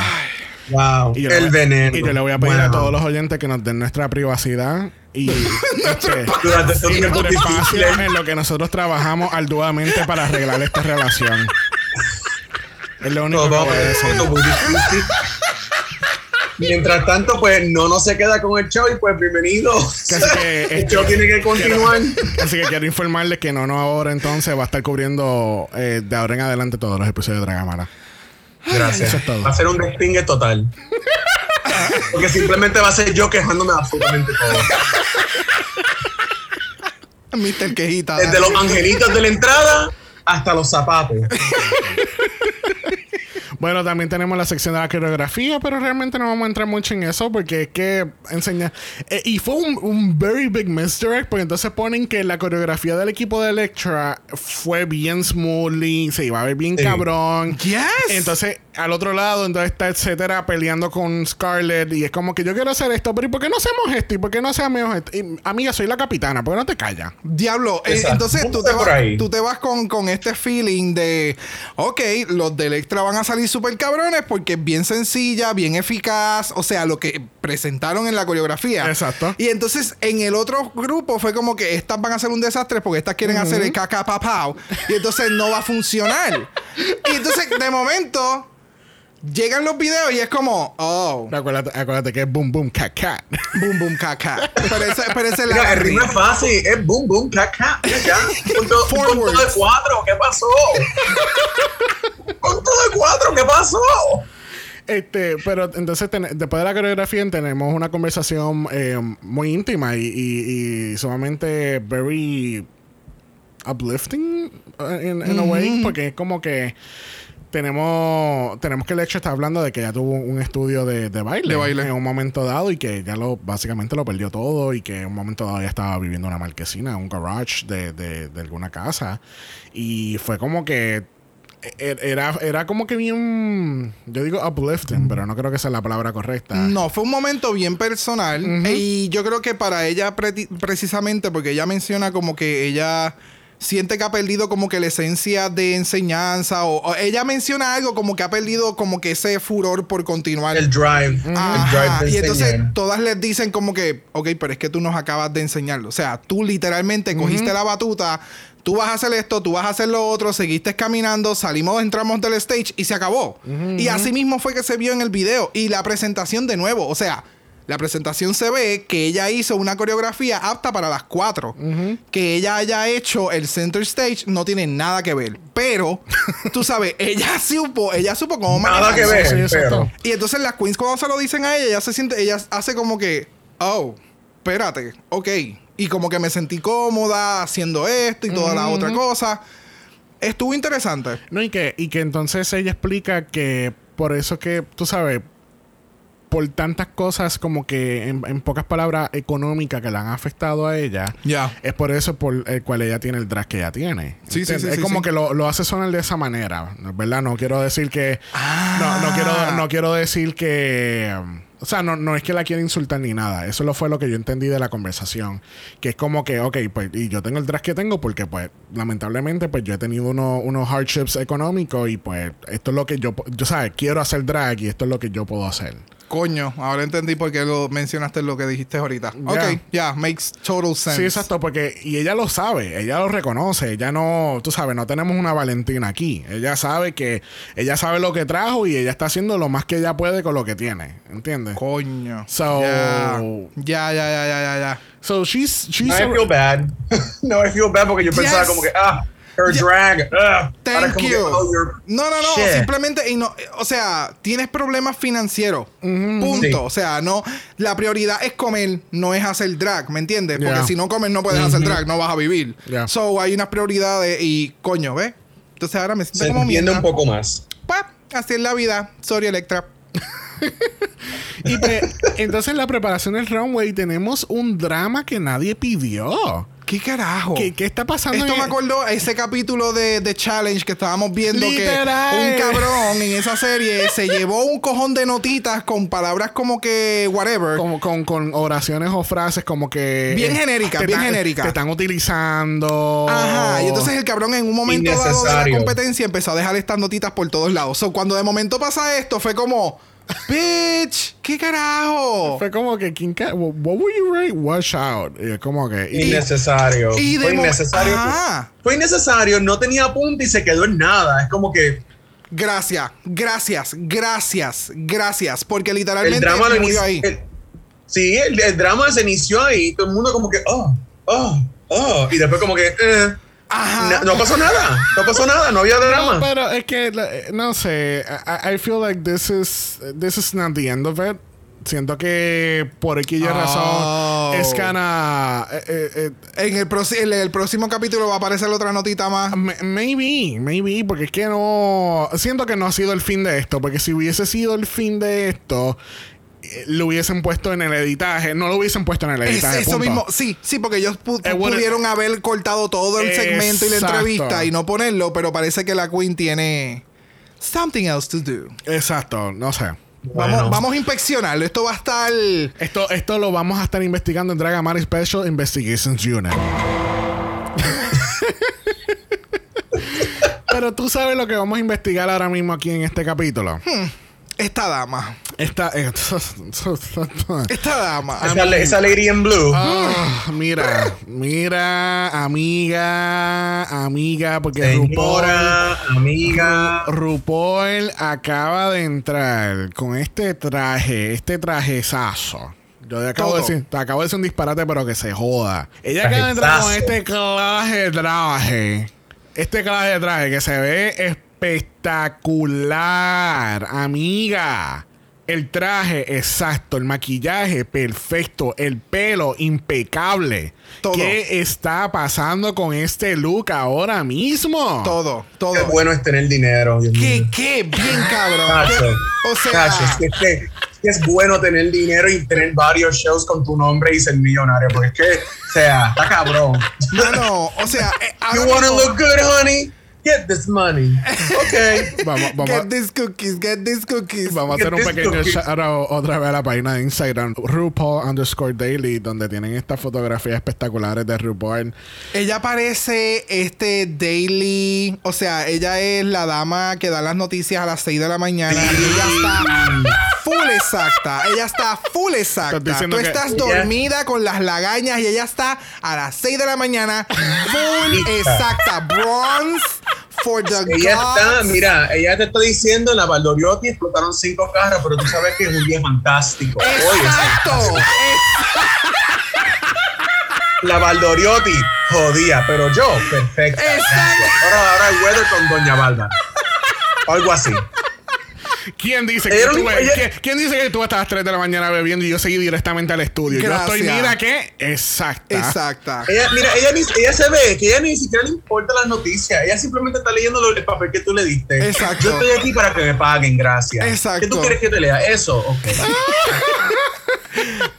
Wow.
Y yo le
El
voy-
veneno.
Y yo le voy a pedir a todos los oyentes que nos den nuestra privacidad y, este,
Durante estos tiempos difíciles.
en lo que nosotros trabajamos arduamente para arreglar esta relación. Es lo único que voy a decir.
muy difícil. Mientras tanto, pues no, no se queda con el show y pues bienvenido.
Así que,
el
este,
show tiene que continuar.
quiero- así que quiero informarles que no, no ahora entonces va a estar cubriendo eh, de ahora en adelante todos los episodios de Dragamara.
Gracias.
Eso es todo.
Va a ser un despingue total. Porque simplemente va a ser yo quejándome absolutamente todo.
Mr. Quejita.
Desde los angelitos de la entrada hasta los zapatos.
Bueno, también tenemos la sección de la coreografía, pero realmente no vamos a entrar mucho en eso porque es que enseña. eh, y fue un, un very big misdirect, porque entonces ponen que la coreografía del equipo de Electra fue bien smoothly, se iba a ver bien
Sí.
cabrón.
Yes.
Entonces, al otro lado, entonces está etcétera peleando con Scarlett y es como que yo quiero hacer esto, pero ¿y por qué no hacemos esto? ¿Y por qué no hacemos esto? Y, amiga, soy la capitana, ¿por qué no te callas?
Diablo, eh, entonces te, vas, tú te vas con, con este feeling de, ok, los de Electra van a salir súper cabrones porque es bien sencilla, bien eficaz, o sea, lo que presentaron en la coreografía.
Exacto.
Y entonces en el otro grupo fue como que estas van a ser un desastre porque estas quieren hacer el caca papao y entonces no va a funcionar. y entonces de momento llegan los videos y es como, oh,
Acuérdate, acuérdate que es boom, boom, cat, cat.
boom, boom. Pero esa, pero esa es la...
Mira, el ritmo es fácil, es boom, boom, ya. Punto
Forwards.
de cuatro, ¿qué pasó? punto de cuatro, ¿qué pasó?
Este, pero entonces ten- después de la coreografía tenemos una conversación eh, muy íntima y, y- y sumamente very uplifting uh, in, in a way, porque es como que tenemos tenemos que Lecture está hablando de que ya tuvo un estudio de, de baile,
De baile.
en un momento dado y que ya lo básicamente lo perdió todo y que en un momento dado ya estaba viviendo en una marquesina, un garage de, de, de alguna casa y fue como que e- era, era como que bien. Yo digo uplifting, pero no creo que sea la palabra correcta.
No, fue un momento bien personal. Y yo creo que para ella, precisamente, porque ella menciona como que ella siente que ha perdido como que la esencia de enseñanza. O, o ella menciona algo como que ha perdido como que ese furor por continuar.
El drive.
Ajá,
El drive de
y entonces
enseñar.
todas les dicen como que, ok, pero es que tú nos acabas de enseñarlo. O sea, tú literalmente cogiste la batuta, tú vas a hacer esto, tú vas a hacer lo otro, seguiste caminando, salimos, entramos del stage y se acabó. Y así mismo fue que se vio en el video. Y la presentación de nuevo, o sea, la presentación se ve que ella hizo una coreografía apta para las cuatro. Que ella haya hecho el center stage no tiene nada que ver. Pero, tú sabes, ella supo, ella supo cómo
Nada que ver,
Sí,
pero.
Y entonces las queens cuando se lo dicen a ella, ella se siente, ella hace como que, oh, espérate, ok. Y como que me sentí cómoda haciendo esto y toda la otra cosa. Estuvo interesante.
No, y que, y que entonces ella explica que por eso que, tú sabes, por tantas cosas como que en, en pocas palabras económicas que le han afectado a ella, es por eso por el cual ella tiene el drag que ella tiene.
Sí, sí,
Es como que lo, lo hace sonar de esa manera, ¿verdad? No quiero decir que...
Ah.
No, no quiero, no quiero decir que... O sea, no, no es que la quiera insultar ni nada. Eso lo fue lo que yo entendí de la conversación. Que es como que, ok, pues, y yo tengo el drag que tengo porque, pues, lamentablemente, pues yo he tenido uno- unos hardships económicos y, pues, esto es lo que yo, yo sabes, quiero hacer drag y esto es lo que yo puedo hacer.
Coño, ahora entendí por qué lo mencionaste en lo que dijiste ahorita.
Ya.
Ok, ya, makes total sense.
Sí, exacto, porque y ella lo sabe, ella lo reconoce, ella no, tú sabes, no tenemos una Valentina aquí. Ella sabe que ella sabe lo que trajo y ella está haciendo lo más que ella puede con lo que tiene, ¿entiendes?
Coño.
So-
Ya, ya, ya, ya, ya.
So she's she's
No, I feel bad. no, I feel bad porque yo pensaba como que, ah, her drag. ah.
Thank you.
oh,
no, no, no.
Shit.
Simplemente, y no, o sea, tienes problemas financieros. Punto.
Sí.
O sea, no. La prioridad es comer, no es hacer drag, ¿me entiendes? Porque
Yeah.
si no comes, no puedes hacer drag, no vas a vivir.
Yeah.
So hay unas prioridades y coño, ¿ves? Entonces ahora me siento
Se
como
entiende un poco más.
Pa, así es la vida. Sorry, Electra.
y pe- entonces en la preparación del runway tenemos un drama que nadie pidió.
¿Qué carajo?
¿Qué, qué está pasando?
Esto
en-
me acordó a ese capítulo de, de Challenge que estábamos viendo
Literal.
que un cabrón en esa serie se llevó un cojón de notitas con palabras como que whatever.
Como con, con oraciones o frases como que...
Bien genéricas, bien genéricas.
Te están utilizando.
Ajá, y entonces el cabrón en un momento dado de la competencia empezó a dejar estas notitas por todos lados. So, cuando de momento pasa esto, fue como, bitch, ¿qué carajo?
Fue como que, ¿quién ca- what were you writing? Watch out. Y es como que...
Innecesario.
y
Fue innecesario.
Ajá.
Fue innecesario, no tenía punta y se quedó en nada. Es como que
Gracias, gracias, gracias, gracias. Porque literalmente
el drama lo inició.
ahí.
el- sí, el, el drama se inició ahí. Todo el mundo como que, oh, oh, oh. Y después como que, eh,
Ajá.
na- no pasó nada. No pasó nada, no había drama.
No, pero es que eh, no sé. I, I feel like this is this is not the end of it. Siento que por aquí ya razón.
Oh,
es gonna. eh, eh,
En el, en el próximo capítulo va a aparecer otra notita más.
maybe, maybe, porque es que no. Siento que no ha sido el fin de esto, porque si hubiese sido el fin de esto, lo hubiesen puesto en el editaje. No lo hubiesen puesto en el
Es
editaje.
eso
punto.
mismo, sí, sí, porque ellos pu-
Eh, bueno,
pudieron haber cortado todo el segmento y la entrevista y no ponerlo, pero parece que la Queen tiene something else to do.
Exacto, no sé.
Bueno.
Vamos, vamos a inspeccionarlo. Esto va a estar.
Esto, esto lo vamos a estar investigando en Dragamar Special Investigations Unit. Pero tú sabes lo que vamos a investigar ahora mismo aquí en este capítulo.
Esta dama.
Esta. eh,
Esta dama.
Esa, esa Lady in Blue.
Ah, mira, mira, amiga, amiga, porque RuPaul,
Señora, amiga.
RuPaul acaba de entrar con este traje, este trajezazo. Yo te acabo de, decir, te acabo de decir un disparate, pero que se joda. Ella acaba de entrar con este clase de traje. Este clase de traje que se ve espectacular, amiga. El traje exacto, el maquillaje perfecto, el pelo impecable.
Todo.
¿Qué está pasando con este look ahora mismo?
Todo, todo.
Qué bueno es tener dinero. Dios
¿Qué,
mío.
qué? Bien cabrón.
Cacho.
¿Qué? O sea,
Cacho, es que, es que- es que es bueno tener dinero y tener varios shows con tu nombre y ser millonario. Porque es que, o sea, está cabrón.
mano, o sea, eh,
You wanna look good, honey? Get this money. Ok.
Vamos, vamos,
Get these cookies, get these cookies.
vamos a hacer un pequeño
cookies.
shout out otra vez a la página de Instagram, RuPaul underscore daily, donde tienen estas fotografías espectaculares de RuPaul.
Ella parece este daily, o sea, ella es la dama que da las noticias a las 6 de la mañana y ella está full exacta. Ella está full exacta. Tú
que-
estás
Ella-
dormida con las lagañas y ella está a las 6 de la mañana full exacta. Bronze for the
Ella está, mira, ella te está diciendo en la Valdoriotti explotaron cinco carros, pero tú sabes que es un día fantástico.
Exacto.
la Valdoriotti jodía, pero yo, perfecta.
Exacto.
Ahora, ahora el weather con Doña Valda. Algo así.
¿Quién dice, que tú, ¿quién, quién dice que tú estás a las 3 de la mañana bebiendo y yo seguí directamente al estudio? Yo estoy, mira que, exacta.
Exacta.
Ella, mira, ella, ni- ella se ve que ella ni siquiera le importa las noticias. Ella simplemente está leyendo lo- el papel que tú le diste.
Exacto.
Yo estoy aquí para que me paguen, gracias.
Exacto.
¿Qué tú quieres que te lea? Eso, ok.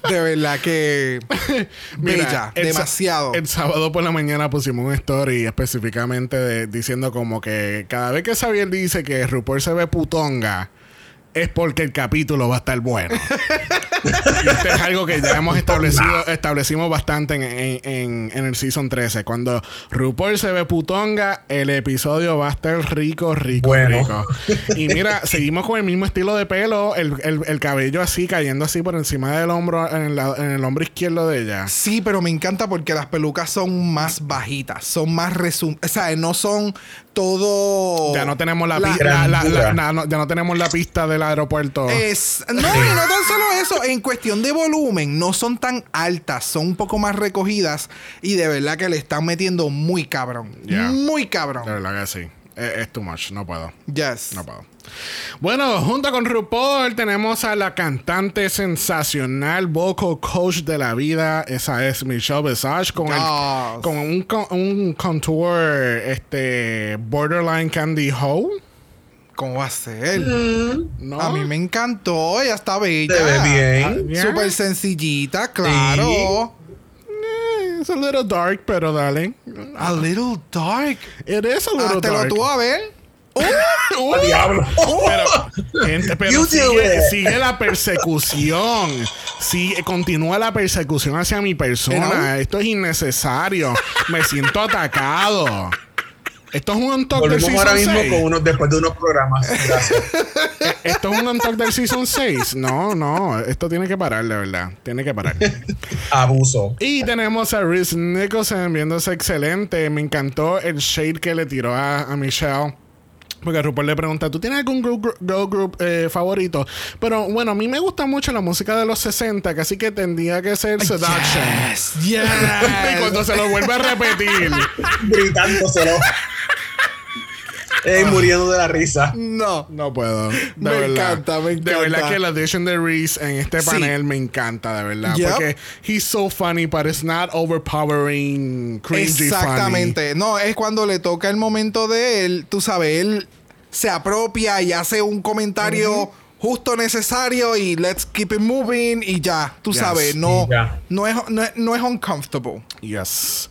De verdad que
Mira,
bella,
el
demasiado.
El sábado por la mañana pusimos un story específicamente de- diciendo como que cada vez que Xavier dice que RuPaul se ve putonga, es porque el capítulo va a estar bueno. y esto es algo que ya hemos establecido, establecimos bastante en, en- el season 13. Cuando RuPaul se ve putonga, el episodio va a estar rico, rico,
Bueno.
rico. Y mira, seguimos con el mismo estilo de pelo, el, el- el cabello así, cayendo así por encima del hombro, en, la- en el hombro izquierdo de ella.
Sí, pero me encanta porque las pelucas son más bajitas, son más resum... O sea, no son todo...
Ya no tenemos la,
La-
na- ya no tenemos la pista del aeropuerto.
Es, no, y no tan solo eso, en cuestión de volumen, no son tan altas, son un poco más recogidas y de verdad que le están metiendo muy cabrón. Muy
De
cabrón.
verdad que sí. Es, es too much. No puedo.
Yes.
No puedo. Bueno, junto con RuPaul tenemos a la cantante sensacional, vocal coach de la vida. Esa es Michelle Visage con, el- con un, un contour este, borderline candy hoe.
¿Cómo va a ser?
¿no?
A mí me encantó, ella está bella.
Se ve bien.
Ah, yeah.
Súper sencillita, claro.
Eh, It's a little dark, pero dale.
A little dark.
It is a little dark.
tú a ver.
Uh,
¡A diablo!
Pero, gente, pero sigue, sigue la persecución. Sigue, continúa la persecución hacia mi persona. Esto es innecesario. Me siento atacado. Esto es un on-talk del season
ahora mismo
6.
con unos, después de unos programas. Gracias.
Esto es un on-talk del season 6. No, no. Esto tiene que parar, de verdad. Tiene que parar.
Abuso.
Y tenemos a Reese Nicholson viéndose excelente. Me encantó el shade que le tiró a, a Michelle. Porque RuPaul le pregunta, ¿tú tienes algún group, group- girl group eh, favorito? Pero bueno, a mí me gusta mucho la música de los 60, que así que tendría que ser Seduction.
Yes, yes.
y cuando se lo vuelve a repetir,
Gritándoselo. Eh, muriendo de la risa.
No.
No puedo. De
Me
verdad.
encanta, me
De verdad
encanta.
que la audition de Reese en este
Sí.
panel me encanta, de verdad.
Yep.
Porque he's so funny, but it's not overpowering, cringy
Exactamente. No, es cuando le toca el momento de él, tú sabes, él se apropia y hace un comentario justo necesario y let's keep it moving y ya, tú
Yes.
sabes, no,
Y ya.
no, es, no, es, no es uncomfortable.
Yes.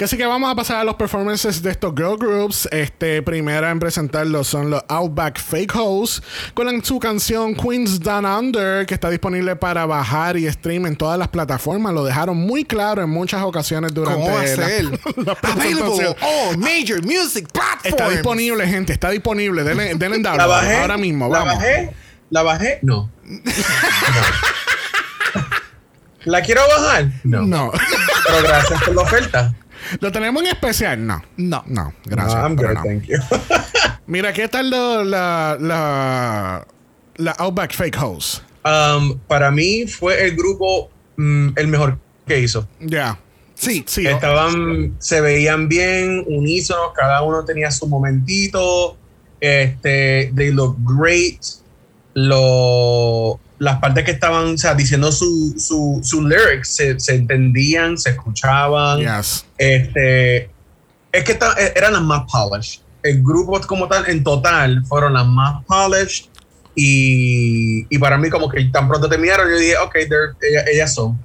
Así que vamos a pasar a los performances de estos girl groups. Este, primera en presentarlos son los Outback Fake Hoes con su canción Queens Down Under, que está disponible para bajar y stream en todas las plataformas. Lo dejaron muy claro en muchas ocasiones durante
¿Cómo va a
la-
ser?
la
Available
presentación.
all major music platforms.
Está disponible, gente. Está disponible. Denle, denle download ahora mismo.
La
Vamos.
bajé. La bajé. No. No. ¿La quiero bajar? No.
No.
Pero gracias por la oferta.
¿Lo tenemos en especial? No.
No.
No, gracias.
No, I'm good,
no.
thank you.
Mira, ¿qué tal lo- la, la, la Outback Fake House?
Um, para mí fue el grupo mm, el mejor que hizo.
Ya.
Sí.
Sí.
Estaban, se veían bien, unísonos, cada uno tenía su momentito. Este, they look great. Lo, las partes que estaban, o sea, diciendo su, su, su lyrics se, se entendían, se escuchaban.
Yes.
Este, es que ta- eran las más polished. El grupo como tal, en total, fueron las más polished. Y, y para mí, como que tan pronto terminaron, yo dije, ok, ellas, ellas son.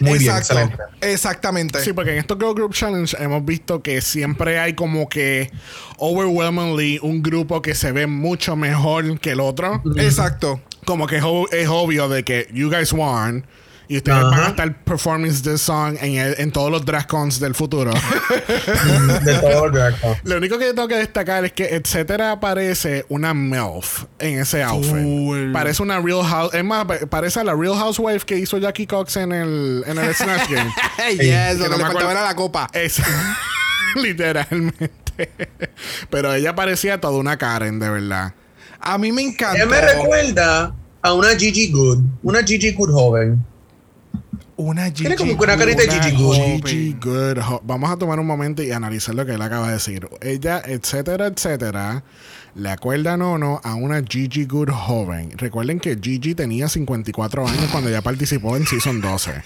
Muy bien,
Exacto.
excelente.
Exactamente.
Sí, porque en estos Girl Group Challenge hemos visto que siempre hay como que overwhelmingly un grupo que se ve mucho mejor que el otro.
Exacto.
Como que es, ob- es obvio de que you guys won y ustedes
Ajá.
van a estar performing this song en, el- en todos los drag cons del futuro.
De todo el drag con.
Lo único que tengo que destacar es que etcétera parece una MILF en ese outfit. Parece una Real House. Es más, pa- parece a la Real Housewife que hizo Jackie Cox en el, en el Snatch Game.
yes,
no
le
me
faltaba
acuerdo.
era la copa.
Es literalmente. Pero ella parecía toda una Karen, de verdad.
A mí me encantó.
Ella me recuerda a una Gigi Good, una Gigi Good joven.
Una Gigi.
Tiene como una carita de Gigi Good.
Gigi Good. ho- Vamos a tomar un momento y analizar lo que él acaba de decir. Ella, etcétera, etcétera, le acuerdan o no a una Gigi Good joven. Recuerden que Gigi tenía 54 años cuando ya participó en Season 12.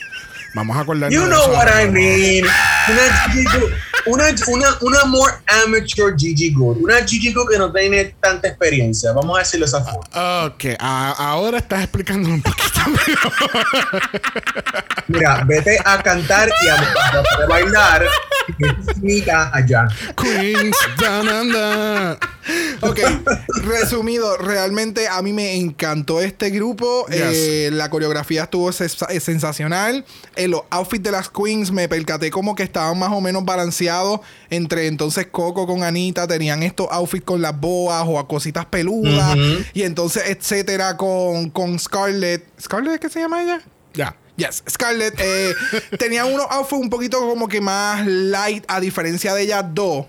Vamos a acordarnos
You
de
know
eso
what I mean. Una Gigi Good. Una, una, una more amateur Gigi Good. Una Gigi Good que no tiene tanta experiencia. Vamos a decirlo de esa forma.
Ok, a- ahora estás explicando un poquito mejor.
Mira, vete a cantar y a, a bailar. Mira allá.
Queens under.
Ok, resumido, realmente a mí me encantó este grupo.
Yes.
Eh, la coreografía estuvo eh, sensacional. En los outfits de las queens me percaté como que estaban más o menos balanceados entre entonces Coco con Anita tenían estos outfits con las boas o a cositas peludas y entonces etcétera con, con Scarlett. ¿Scarlett qué se llama ella?
Ya.
Yes, Scarlett eh, tenía unos outfits un poquito como que más light a diferencia de ellas dos.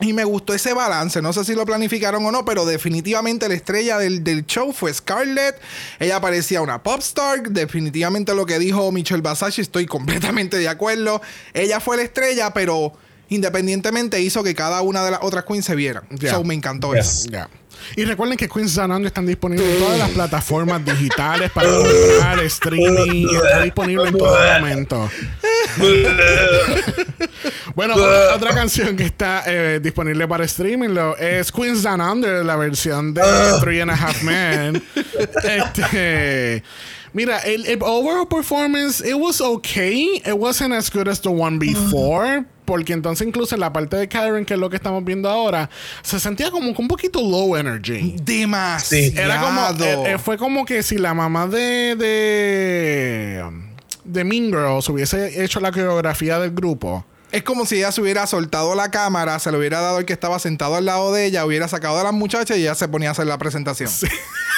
Y me gustó ese balance. No sé si lo planificaron o no, pero definitivamente la estrella del, del show fue Scarlett. Ella parecía una pop star. Definitivamente lo que dijo Michelle Basacci, estoy completamente de acuerdo. Ella fue la estrella, pero independientemente hizo que cada una de las otras queens se vieran.
Ya.
So me encantó
Yes.
eso.
Ya. Y recuerden que Queens Under están disponibles en todas las plataformas digitales para comprar, streaming, está disponible en todo momento. bueno, otra, otra canción que está eh, disponible para streaming lo, es Queens Down Under, la versión de Three and a Half Men. este, mira, el, el overall performance, it was okay. It wasn't as good as the one before. Porque entonces incluso en la parte de Karen, que es lo que estamos viendo ahora, se sentía como un poquito low energy.
Demasiado.
Era como, eh, eh, fue como que si la mamá de, de, de Mean Girls hubiese hecho la coreografía del grupo.
Es como si ella se hubiera soltado la cámara, se lo hubiera dado al que estaba sentado al lado de ella, hubiera sacado a las muchachas y ella se ponía a hacer la presentación.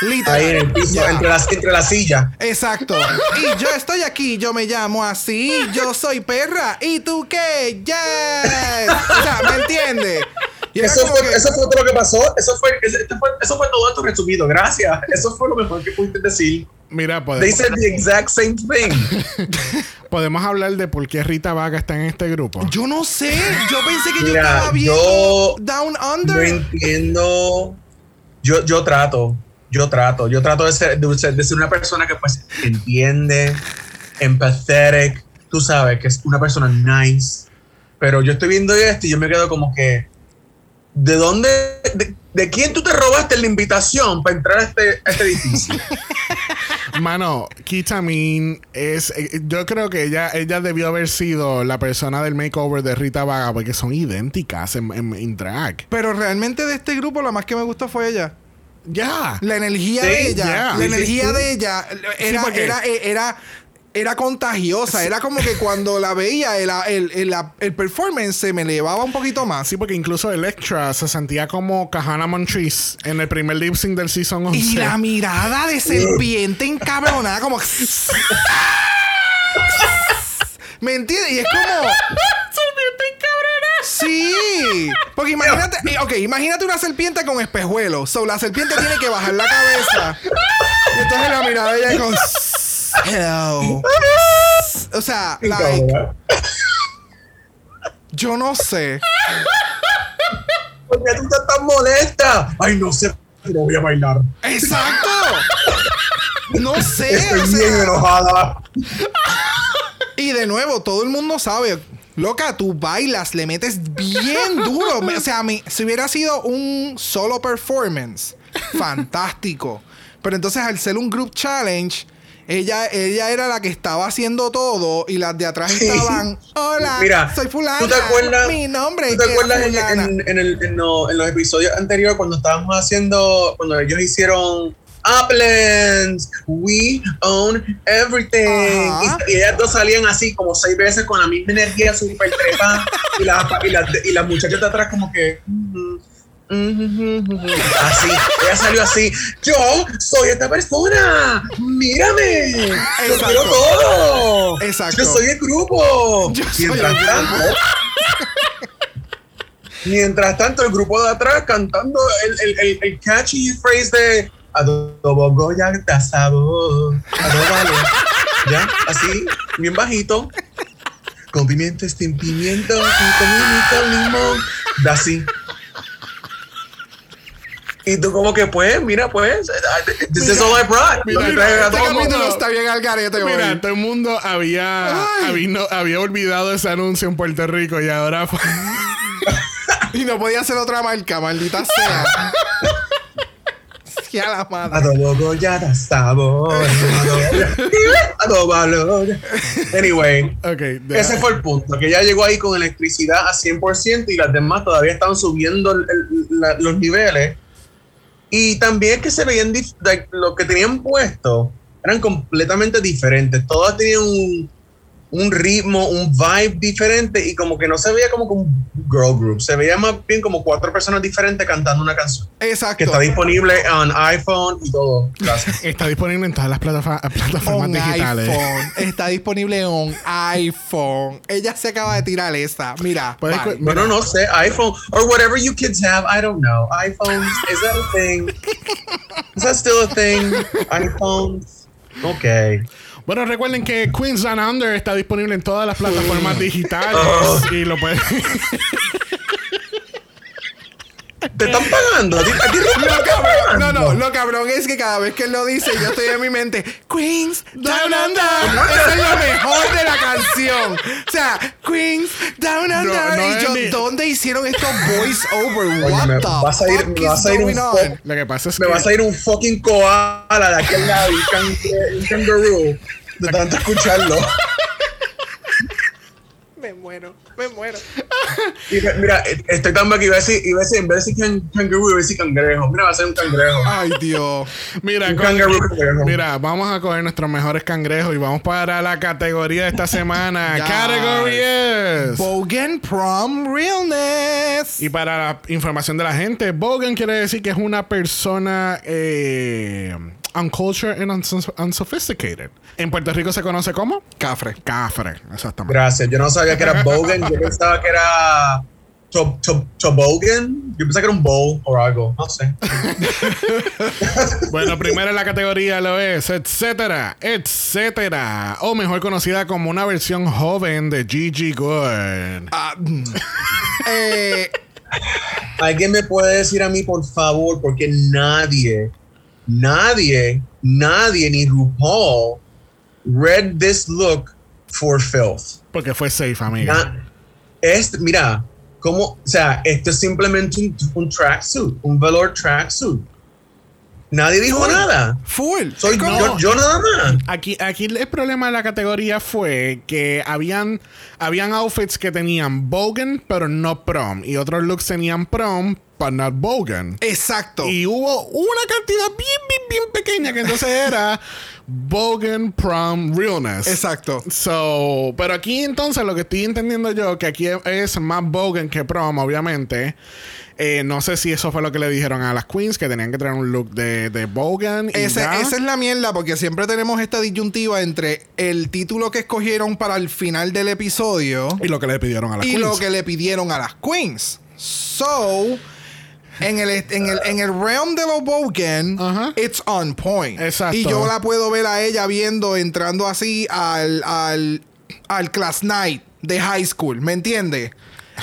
Literal.
Ahí en el piso, entre, las, entre la silla.
Exacto. Y yo estoy aquí, yo me llamo así, yo soy perra. ¿Y tú qué? Yes. O sea, ¿me entiendes?
Eso fue,
que-
eso fue todo lo que pasó. Eso fue, ese- este fue, eso fue todo esto resumido. Gracias. Eso fue lo mejor que pudiste decir.
Mira,
They
podemos,
said the exact same thing.
podemos hablar de por qué Rita Vaga está en este grupo.
Yo no sé. Yo pensé que yo
Mira,
estaba viendo
yo
Down
No
Under.
entiendo. Yo, yo trato, yo trato, yo trato de ser, de ser, de ser una persona que pues entiende, empathetic, tú sabes, que es una persona nice. Pero yo estoy viendo esto y yo me quedo como que, ¿de dónde, de, de quién tú te robaste la invitación para entrar a este, a este edificio?
Mano, Kitamin es. eh, Yo creo que ella, ella debió haber sido la persona del makeover de Rita Vaga porque son idénticas en, en- en drag.
Pero realmente de este grupo la más que me gustó fue ella.
Ya.
La energía
Sí,
de ella.
yeah.
La energía de ella era, era, era, era contagiosa. Era como que cuando la veía, el, el, el, el performance se me elevaba un poquito más.
Sí, porque incluso Electra se sentía como Kahana Montrese en el primer lip sync del season 11.
Y la mirada de serpiente encabronada, como. ¿Me entiendes? Y es como. Sí, porque imagínate, eh, ok, imagínate una serpiente con espejuelos. So, la serpiente tiene que bajar la cabeza. Y entonces la mirada de ella con. Hello. O sea, like, yo no sé.
¿Por qué tú estás tan molesta? Ay, no sé, pero voy a bailar.
Exacto. No sé.
Estoy
o sea,
bien enojada.
Y de nuevo, todo el mundo sabe. Loca, tú bailas, le metes bien duro. O sea, a mí, si hubiera sido un solo performance, fantástico. Pero entonces, al ser un group challenge, ella, ella era la que estaba haciendo todo y las de atrás estaban. Hola,
Mira,
soy fulana.
¿tú te acuerdas?
Mi nombre
¿Tú te acuerdas en, en- en el- en lo- en los episodios anteriores cuando estábamos haciendo, cuando ellos hicieron Uplands, We Own Everything?
Ajá.
Y, ellas dos salían así como seis veces con la misma energía súper trepa y las y las y las muchachas de atrás como que... "Ujú, ujú, ujú". Así, ella salió así. Yo soy esta persona. Mírame. Lo
Exacto.
quiero todo.
Exacto.
Yo soy el grupo.
Yo soy
Mientras
grupo.
tanto, mientras tanto, el grupo de atrás cantando el, el, el, el catchy phrase de Adobo Goya da sabor. Adóbalo. Ya, así, bien bajito. Con pimiento, este pimiento, con limón. Da así. Y tú como que pues, mira pues, this is all I brought.
Mira,
a
Este
todo el mundo.
capítulo está bien al garete, hoy.
Mira, todo el mundo había, había, no- había olvidado ese anuncio en Puerto Rico y ahora fue-
Y no podía ser otra marca, maldita sea. Sí, a la madre.
Adobo Goya da sabor. Adóbalo. Anyway,
Ok, deja-
ese fue el punto, que ya llegó ahí con electricidad a 100% y las demás todavía estaban subiendo el- el- la- los niveles. Y también que se veían, lo que tenían puesto eran completamente diferentes. Todas tenían un, un ritmo, un vibe diferente y como que no se veía como que un girl group, se veía más bien como cuatro personas diferentes cantando una canción que
Exacto.
está disponible en iPhone y todo. Gracias.
está disponible en todas las plataformas
On
digitales.
iPhone. Está disponible en iPhone. Ella se acaba de tirar esa. Mira. Bye.
cu-
Bueno, no sé, iPhone or whatever you kids have, I don't know. iPhones, is that a thing? Is that still a thing? iPhones. Okay.
Bueno, recuerden que Queens Down Under está disponible en todas las plataformas digitales
Oh.
y lo pueden.
¿Te están pagando? ¿A ti, a ti
Lo cabrón, no, no, lo cabrón es que cada vez que él lo dice, yo estoy en mi mente, Queens Down Under. Eso es lo mejor de la canción. O sea, Queens Down Under.
no
y yo, ¿dónde hicieron estos voice over?
Oye,
What
me
the
vas a ir-
fuck
me
is
vas a ir un
Lo que pasa es
Me
que.
vas a ir un fucking koala de aquel lado, un, can- un kangaroo, de tanto escucharlo.
Me muero, me muero.
Mira, estoy tan que iba a decir, iba a decir, en vez de decir can- kangaroo, iba a decir cangrejo. Mira, va a ser un cangrejo.
Ay, Dios.
Mira,
Un cangrejo.
mira, vamos a coger nuestros mejores cangrejos y vamos para la categoría de esta semana. Category es.
Bogan Prom Realness.
Y para la información de la gente, Bogan quiere decir que es una persona eh, uncultured and uns- unsophisticated. En Puerto Rico se conoce como
Cafre.
cafre, exactamente.
Gracias, yo no sabía que era Bogan, yo pensaba que era to, to, toboggan. Yo pensé que era un bowl o algo. No sé.
Bueno, primero en la categoría lo es, etcétera, etcétera. O mejor conocida como una versión joven de Gigi Good.
Ah, mm. eh,
¿Alguien me puede decir a mí, por favor? Porque nadie, nadie, nadie, ni RuPaul, read this look for filth.
Porque fue safe, amiga.
Na- es, mira, como, o sea, esto es simplemente un, un tracksuit, un velour tracksuit. Nadie dijo nada.
full.
Soy yo, yo nada más.
Aquí, aquí el problema de la categoría fue que habían, habían outfits que tenían Bogan, pero no prom. Y otros looks tenían prom, but not Bogan.
Exacto.
Y hubo una cantidad bien, bien, bien pequeña que entonces era Bogan Prom Realness.
Exacto.
So, pero aquí entonces lo que estoy entendiendo yo, que aquí es más Bogan que Prom, obviamente. Eh, no sé si eso fue lo que le dijeron a las queens, que tenían que traer un look de, de Bogan. Y
Ese- esa es la mierda, porque siempre tenemos esta disyuntiva entre el título que escogieron para el final del episodio
Y lo que le pidieron a las
y
queens.
lo que le pidieron a las queens. So, en el, en el, en el realm de los Bogan, it's on point.
Exacto.
Y yo la puedo ver a ella viendo, entrando así al, al, al class night de high school, ¿me entiendes?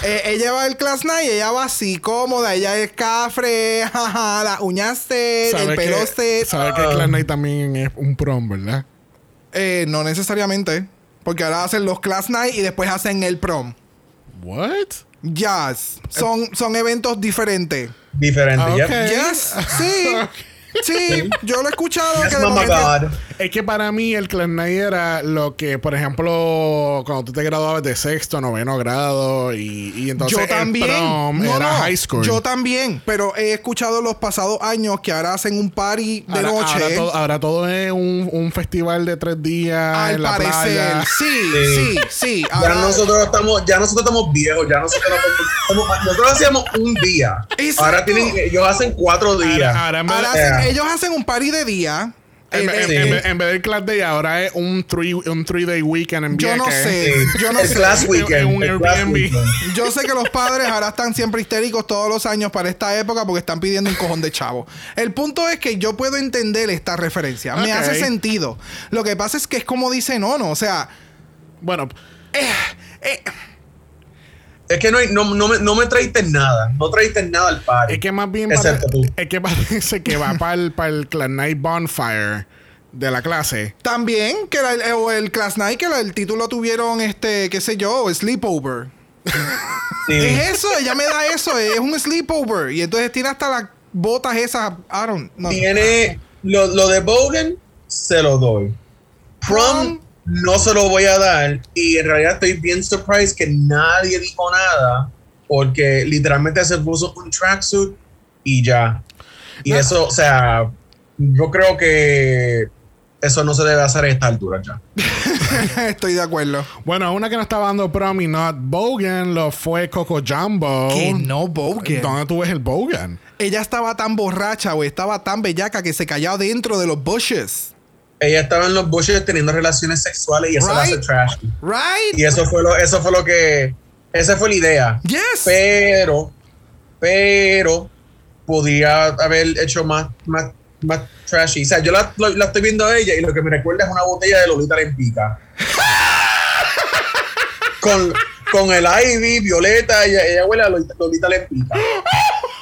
Eh, ella va al class night y ella va así cómoda, ella es cafre, jaja, las uñas set, el pelo
que,
set.
sabe que Clan Night también es un prom, ¿verdad?
Eh, no necesariamente, porque ahora hacen los class night y después hacen el prom.
What?
Jazz. Son, son eventos diferentes.
Diferente,
Ah,
ya.
ok.
Yes, sí. Sí, yo lo he escuchado.
Yes,
que de
mama
momento-
God.
Es que para mí el Clan Night era lo que, por ejemplo, cuando tú te graduabas de sexto, noveno grado y, y entonces
yo
el
también.
prom
No,
era
no,
high school.
Yo también. Pero he escuchado los pasados años que ahora hacen un party de
ahora,
noche.
Ahora todo, ahora todo es un, un festival de tres días
al
en la
parecer.
playa.
Sí,
Sí.
sí, sí.
Ya
Ahora-
nosotros estamos, ya nosotros estamos viejos, ya nosotros estamos- nosotros hacíamos un día.
Exacto.
Ahora tienen, ellos hacen cuatro días.
Ahora,
hacen-
Yeah.
Ellos hacen un party de día.
en,
Eh,
en-
eh,
en vez- en vez del Class Day, ahora es un three, un three day weekend en
Yo no sé.
Sí.
Yo no
el
sé.
class
En-
weekend.
en un
el class
Airbnb.
weekend.
Yo sé que los padres ahora están siempre histéricos todos los años para esta época porque están pidiendo un cojón de chavo. El punto es que yo puedo entender esta referencia. Me hace sentido. Lo que pasa es que es como dice Nono. O sea,
Bueno,
Es que no, hay- no, no, me, no me traíste nada. No traíste nada al party.
es que más bien
Excepto tú.
es que parece que va para el, para el Clan Night Bonfire de la clase.
también que era el, o el Class Night, que era el título tuvieron, este, qué sé yo, Sleepover.
Sí.
Es eso, ella me da eso, es un sleepover. Y entonces tiene hasta las botas esas. I don't know.
Tiene lo, lo de Bogan, se lo doy. Prom,
Prom.
No se lo voy a dar. Y en realidad estoy bien surprised que nadie dijo nada. Porque literalmente se puso un tracksuit y ya. Y
No.
eso, o sea, yo creo que eso no se debe hacer a esta altura ya.
Estoy de acuerdo.
Bueno, una que no estaba dando prom y not Bogan lo fue Coco Jumbo.
Que no Bogan.
¿Dónde tú ves el Bogan?
Ella estaba tan borracha o estaba tan bellaca que se cayó dentro de los bushes.
Ella estaba en los bushes teniendo relaciones sexuales y eso la hace
Right. Right?
Y eso fue lo, eso fue lo que, esa fue la idea.
Yes.
Pero, pero, podía haber hecho más, más, más trashy. O sea, yo la, la estoy viendo a ella y lo que me recuerda es una botella de Lolita Lempica. con, con el Ivy, Violeta, ella, ella huele a Lolita, Lolita Lempica.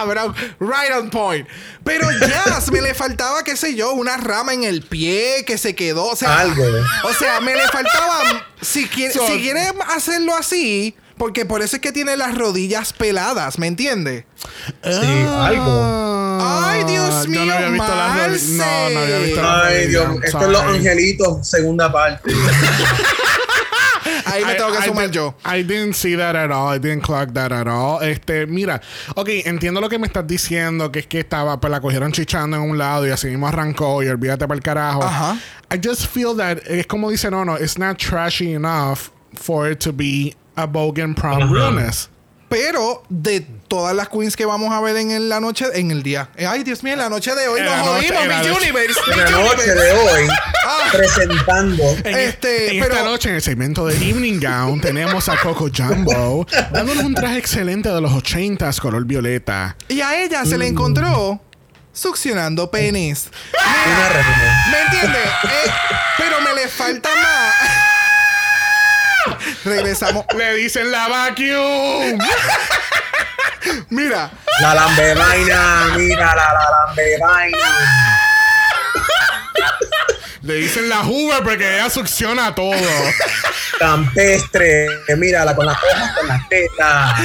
Cabrón. Right on point. Pero ya, me le faltaba, qué sé yo, una rama en el pie que se quedó. O sea,
Algo.
O sea, me le faltaba. Si quiere,
So-
si quiere hacerlo así, porque por eso es que tiene las rodillas peladas, ¿me entiende?
Sí, algo.
Ay, Dios
Ah, Yo
mío,
no había visto las
Marce.
rodillas. No, no había visto las
Ay, Dios,
rodillas.
esto es Los. Angelitos, segunda parte.
Ahí me
I-
tengo que
I
sumar
did-
yo.
I didn't see that at all. I didn't clock that at all. Este, mira, ok, entiendo lo que me estás diciendo, que es que estaba, pues la cogieron chichando en un lado y así mismo arrancó y olvídate para el carajo.
Ajá.
I just feel that es como dice no, no, it's not trashy enough for it to be a Bogan prom
Ajá.
realness.
Pero de todas las queens que vamos a ver en el- la noche, en el día. eh, Ay, Dios mío, en la noche de hoy
En
nos jodimos,
en noche.
Universe.
En la noche de hoy,
Ah.
presentando.
En,
Este,
en
pero-
esta noche, en el segmento de Evening Gown, tenemos a Coco Jumbo dándonos un traje excelente de los 80s, color violeta.
Y a ella se le
Mm.
encontró succionando penis.
Una.
¿Me entiendes? Eh, pero me le falta más. Regresamos.
Le dicen la vacuum.
Mira,
La lambe vaina, mira la, la lambe vaina.
Le dicen la Hoover porque ella succiona todo.
Campestre, mírala con las hojas, con las tetas.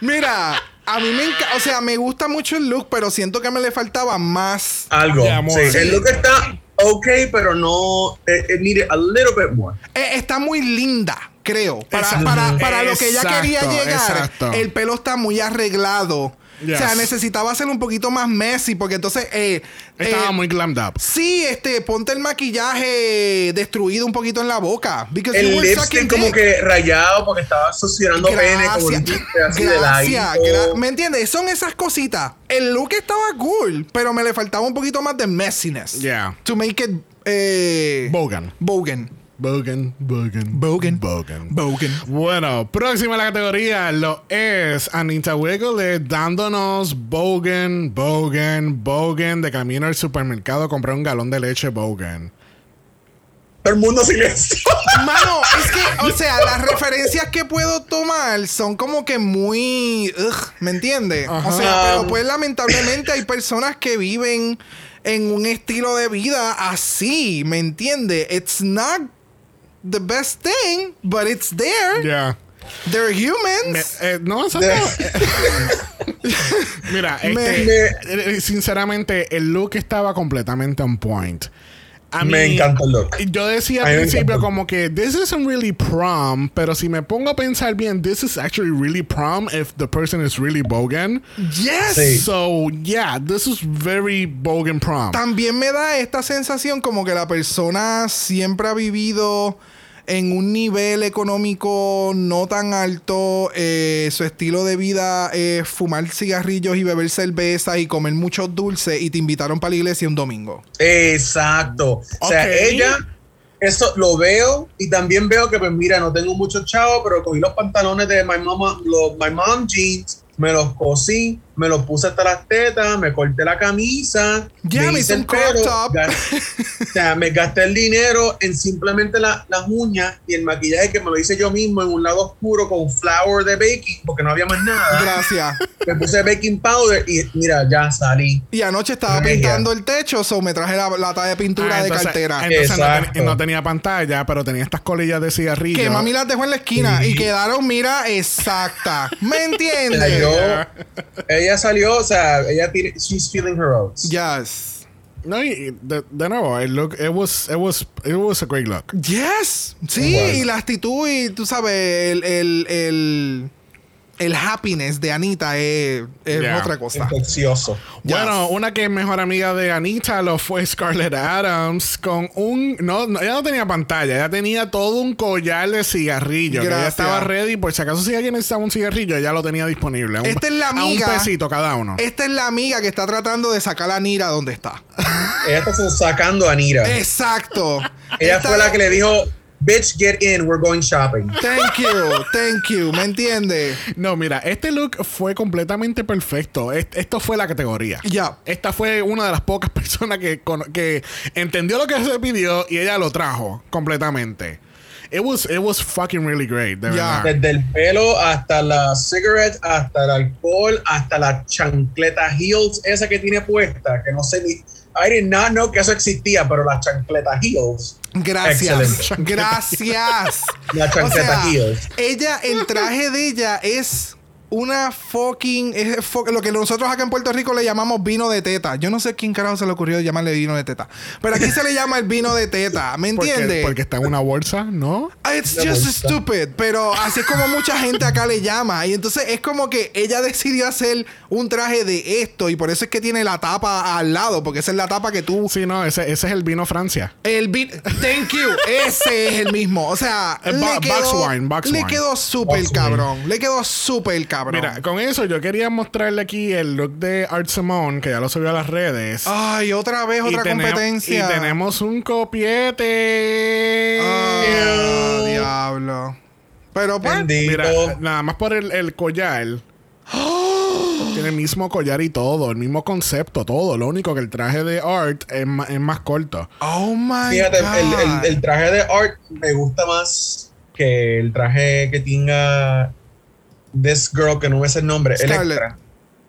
mira. A mí me encanta, o sea, me gusta mucho el look, pero siento que me le faltaba más.
Algo.
De amor.
Sí, el look está ok, pero no. It, it needed a little bit more.
Eh, está muy linda, creo. Para,
Exacto.
para, para lo que ella quería llegar,
exacto.
el pelo está muy arreglado.
Yes.
O sea, necesitaba ser un poquito más messy, porque entonces. eh,
Estaba
eh,
muy glammed up.
Sí, este, ponte el maquillaje destruido un poquito en la boca.
El lipstick como
dick.
que rayado porque estaba succionando pene, como así
Gracias. gra- ¿Me entiendes? Son esas cositas. El look estaba cool, pero me le faltaba un poquito más de messiness.
Yeah.
To make it eh,
Bogan.
Bogan.
Bogan, Bogan.
Bogan.
Bogan.
Bogan.
Bueno, próxima a la categoría lo es Anita Wiggles dándonos Bogan, Bogan, Bogan de camino al supermercado a comprar un galón de leche Bogan.
El mundo silencio.
Mano, es que, o sea, las referencias que puedo tomar son como que muy. ugh, ¿Me entiendes? O sea, pero pues lamentablemente hay personas que viven en un estilo de vida así, ¿me entiendes? It's not the best thing, but it's there.
Ya.
They're
Me-
humans.
eh, no. Mira,
Me-
este, eh, sinceramente, el look estaba completamente on point. A
Me
mí-
encanta el look.
Yo decía
A
al
me
principio como que this isn't really prom, pero si me pongo a pensar bien, this is actually really prom if the person is really bogan.
yes.
Sí.
So yeah, this is very bogan prom.
También me da esta sensación como que la persona siempre ha vivido en un nivel económico no tan alto. eh, su estilo de vida es fumar cigarrillos y beber cerveza y comer muchos dulces y te invitaron para la iglesia un domingo.
Exacto. O sea, ella, eso lo veo y también veo que, pues mira, no tengo mucho chavo, pero cogí los pantalones de my mama, los my mom jeans, me los cosí, me los puse hasta las tetas, me corté la camisa,
Ya, me hice
el
crop
pelo,
top.
gas- o sea, me gasté el dinero en simplemente la- las uñas y el maquillaje que me lo hice yo mismo en un lado oscuro con flour de baking, porque no había más nada.
Gracias.
Me puse baking powder y mira, ya salí.
Y anoche estaba
Regia.
pintando el techo, so me traje la lata de pintura
Ah,
de
entonces-
cartera.
Entonces no,
Exacto.
ten- no tenía pantalla, pero tenía estas colillas de cigarrillo.
que mami las dejó en la esquina
Sí.
y quedaron, mira, exacta. ¿Me entiendes?
Ella salió, o sea, ella tiene, she's feeling her oats.
Yes.
No, y de, de nuevo, el look, it was, it was, it was a great look.
Yes. Sí, y la actitud y tú sabes, el, el, el, el happiness de Anita es, es
Yeah.
otra cosa.
Infeccioso.
Bueno, una que es mejor amiga de Anita lo fue Scarlett Adams con un... No, no, ella no tenía pantalla, ella tenía todo un collar de cigarrillo. Que ella estaba ready, por si acaso si alguien necesitaba un cigarrillo, ella lo tenía disponible. Un-
Esta es la
A un
amiga.
pesito cada uno.
Esta es la amiga que está tratando de sacar a Nira donde está.
Ella está sacando a Nira.
Exacto.
ella
Esta-
fue la que le dijo, bitch, get in, we're going shopping.
Thank you, thank you. ¿Me entiendes?
No, mira, este look fue completamente perfecto. Est- esto fue la categoría.
Ya.
Esta fue una de las pocas personas que, con- que entendió lo que se pidió y ella lo trajo completamente. It was, it was fucking really great, de
Ya.
verdad.
Desde el pelo hasta la cigarette, hasta el alcohol, hasta la chancleta heels, esa que tiene puesta, que no sé ni. I did not know que eso existía, pero la chancleta heels.
Gracias.
Excelente.
Gracias.
La
O sea, ella, el traje de ella es una fucking. es fo- lo que nosotros acá en Puerto Rico le llamamos vino de teta. Yo no sé quién carajo se le ocurrió llamarle vino de teta. Pero aquí se le llama el vino de teta. ¿Me entiendes?
porque está en una bolsa, ¿no?
Ah, It's just
bolsa.
stupid, pero así es como mucha gente acá le llama. Y entonces es como que ella decidió hacer un traje de esto y por eso es que tiene la tapa al lado, porque esa es la tapa que tú.
Sí, no, ese, ese es el vino Francia.
El vino. Thank you. Ese es el mismo. O sea,
Eh,
le quedó,
box wine, box
le quedó súper cabrón. Le quedó súper cabrón. Cabrón.
Mira, con eso yo quería mostrarle aquí el look de Art Simone, que ya lo subió a las redes.
Ay, otra vez, otra competencia.
Y tenemos un copiete.
Ah, diablo. Pero pues.
Bendito.
Mira, nada más por el, el collar. Tiene el mismo collar y todo, el mismo concepto, todo. Lo único que el traje de Art es, es más corto.
Oh my
Fíjate,
God.
el, el- el traje de Art me gusta más que el traje que tenga This Girl, que no me sé el nombre,
Scarlett.
Electra.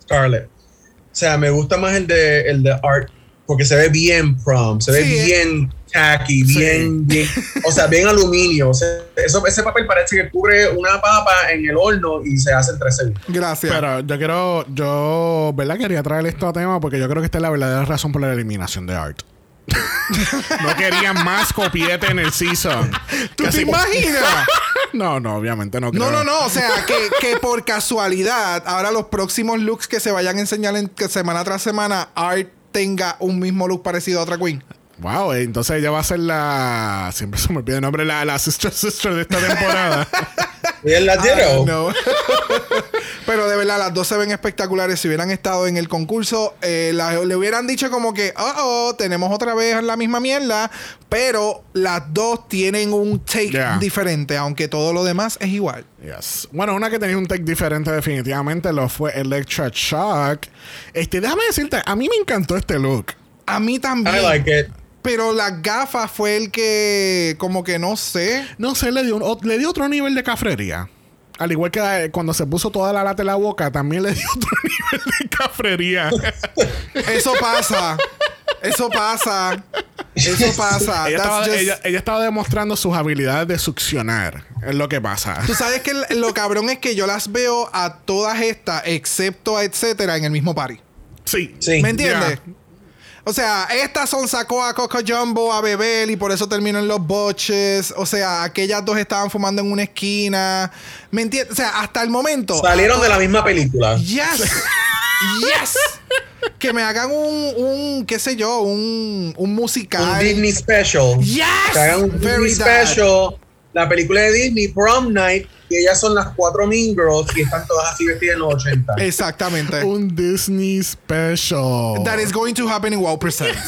Scarlett. O sea, me gusta más el de, el de Art porque se ve bien prom, se ve
Sí, eh.
bien tacky,
Sí.
bien, bien, o sea, bien aluminio. O sea, eso, ese papel parece que cubre una papa en el horno y se hace en tres segundos.
Gracias.
Pero yo quiero, yo, ¿verdad? Quería traer esto a tema porque yo creo que esta es la verdadera razón por la eliminación de Art. No querían más copiete en el season.
¿Tú te imaginas?
No, no, obviamente no creo.
No, no, no. O sea, que, que por casualidad, ahora los próximos looks que se vayan a enseñar en, que semana tras semana, Art tenga un mismo look parecido a otra queen.
Wow, eh, entonces ella va a ser la. Siempre se me olvida el nombre, la, la sister sister de esta temporada.
Y el latino.
No. Pero de verdad, las dos se ven espectaculares. Si hubieran estado en el concurso, eh, la- le hubieran dicho como que, oh, oh, tenemos otra vez la misma mierda. Pero las dos tienen un take
Yeah.
diferente, aunque todo lo demás es igual.
Yes. Bueno, una que tenía un take diferente definitivamente lo fue Electra Shock. Este, déjame decirte, a mí me encantó este look.
A mí también.
I like it.
Pero las gafas fue el que, como que no sé.
No sé, le dio, un- le dio otro nivel de cafrería. Al igual que eh, cuando se puso toda la lata en la boca, también le dio otro nivel de cafrería.
Eso pasa. Eso pasa. Eso pasa.
ella, estaba,
just-
ella- ella estaba demostrando sus habilidades de succionar. Es lo que pasa.
Tú sabes que lo cabrón es que yo las veo a todas estas, excepto a etcétera, en el mismo party.
Sí.
Sí.
¿Me entiendes?
Ya.
O sea, estas son sacó a Coco Jumbo a beber y por eso terminó en los boches. O sea, aquellas dos estaban fumando en una esquina. ¿Me entiendes? O sea, hasta el momento.
Salieron de la misma película.
Yes. yes. Que me hagan un, un qué sé yo, un, un musical.
Un Disney Special.
Yes.
Que hagan un
Very
Disney. Special. La película de Disney, Prom Night, y ellas son las cuatro Mean Girls y están todas así vestidas en los 80.
Exactamente.
Un Disney Special.
That is going to happen in Wow Presents.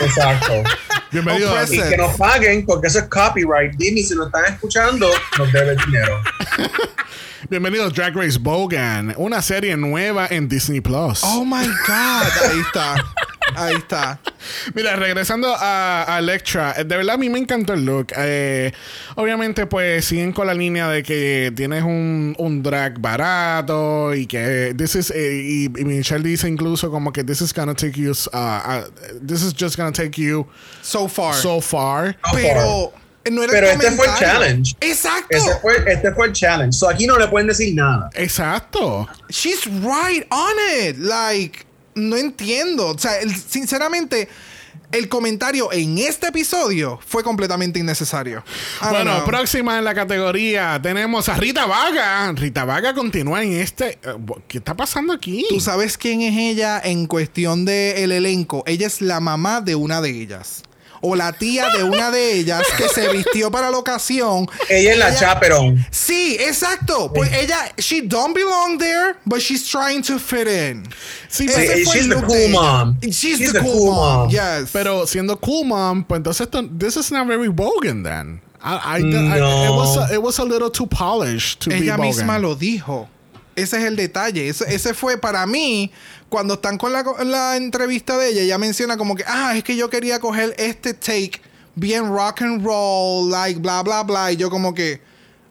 Exacto.
Bienvenido a
Oppressive.
Y que nos paguen porque eso es copyright. Disney, si nos están escuchando, nos debe dinero.
Bienvenido a Drag Race Bogan, una serie nueva en Disney Plus.
Oh my God. Ahí está. Ahí está.
Mira, regresando a, a Electra, eh, de verdad a mí me encantó el look. Eh, obviamente, pues siguen con la línea de que tienes un, un drag barato y que this is, eh, y, y Michelle dice incluso como que this is gonna take you, uh, uh, this is just gonna take you
So far.
so far.
pero no era
Pero este fue el challenge.
Exacto.
Ese fue, este fue el challenge. So aquí no le pueden decir nada.
Exacto.
She's right on it. Like, no entiendo. O sea, el- sinceramente, el comentario en este episodio fue completamente innecesario. I
Bueno, próxima en la categoría tenemos a Rita Vaga. Rita Vaga continúa en este. eh, ¿Qué está pasando aquí?
¿Tú sabes quién es ella en cuestión del elenco? Ella es la mamá de una de ellas. O la tía de una de ellas que se vistió para la ocasión.
Ella es la chaperón.
Sí, exacto. Pues ella, she don't belong there, but she's trying to fit in.
Sí,
Ese
Hey,
fue
she's the cool
ella.
mom.
She's,
She's
the, cool, mom. Yes.
Pero siendo cool mom, pues entonces esto, this is not very Bogan then. I, I, I-
No.
it, was a, it was a little too polished to
ella
be Bogan.
misma lo dijo. Ese es el detalle. Ese, ese fue para mí, cuando están con la, entrevista de ella, ella menciona como que, ah, es que yo quería coger este take bien rock and roll, like bla, bla, bla. Y yo como que,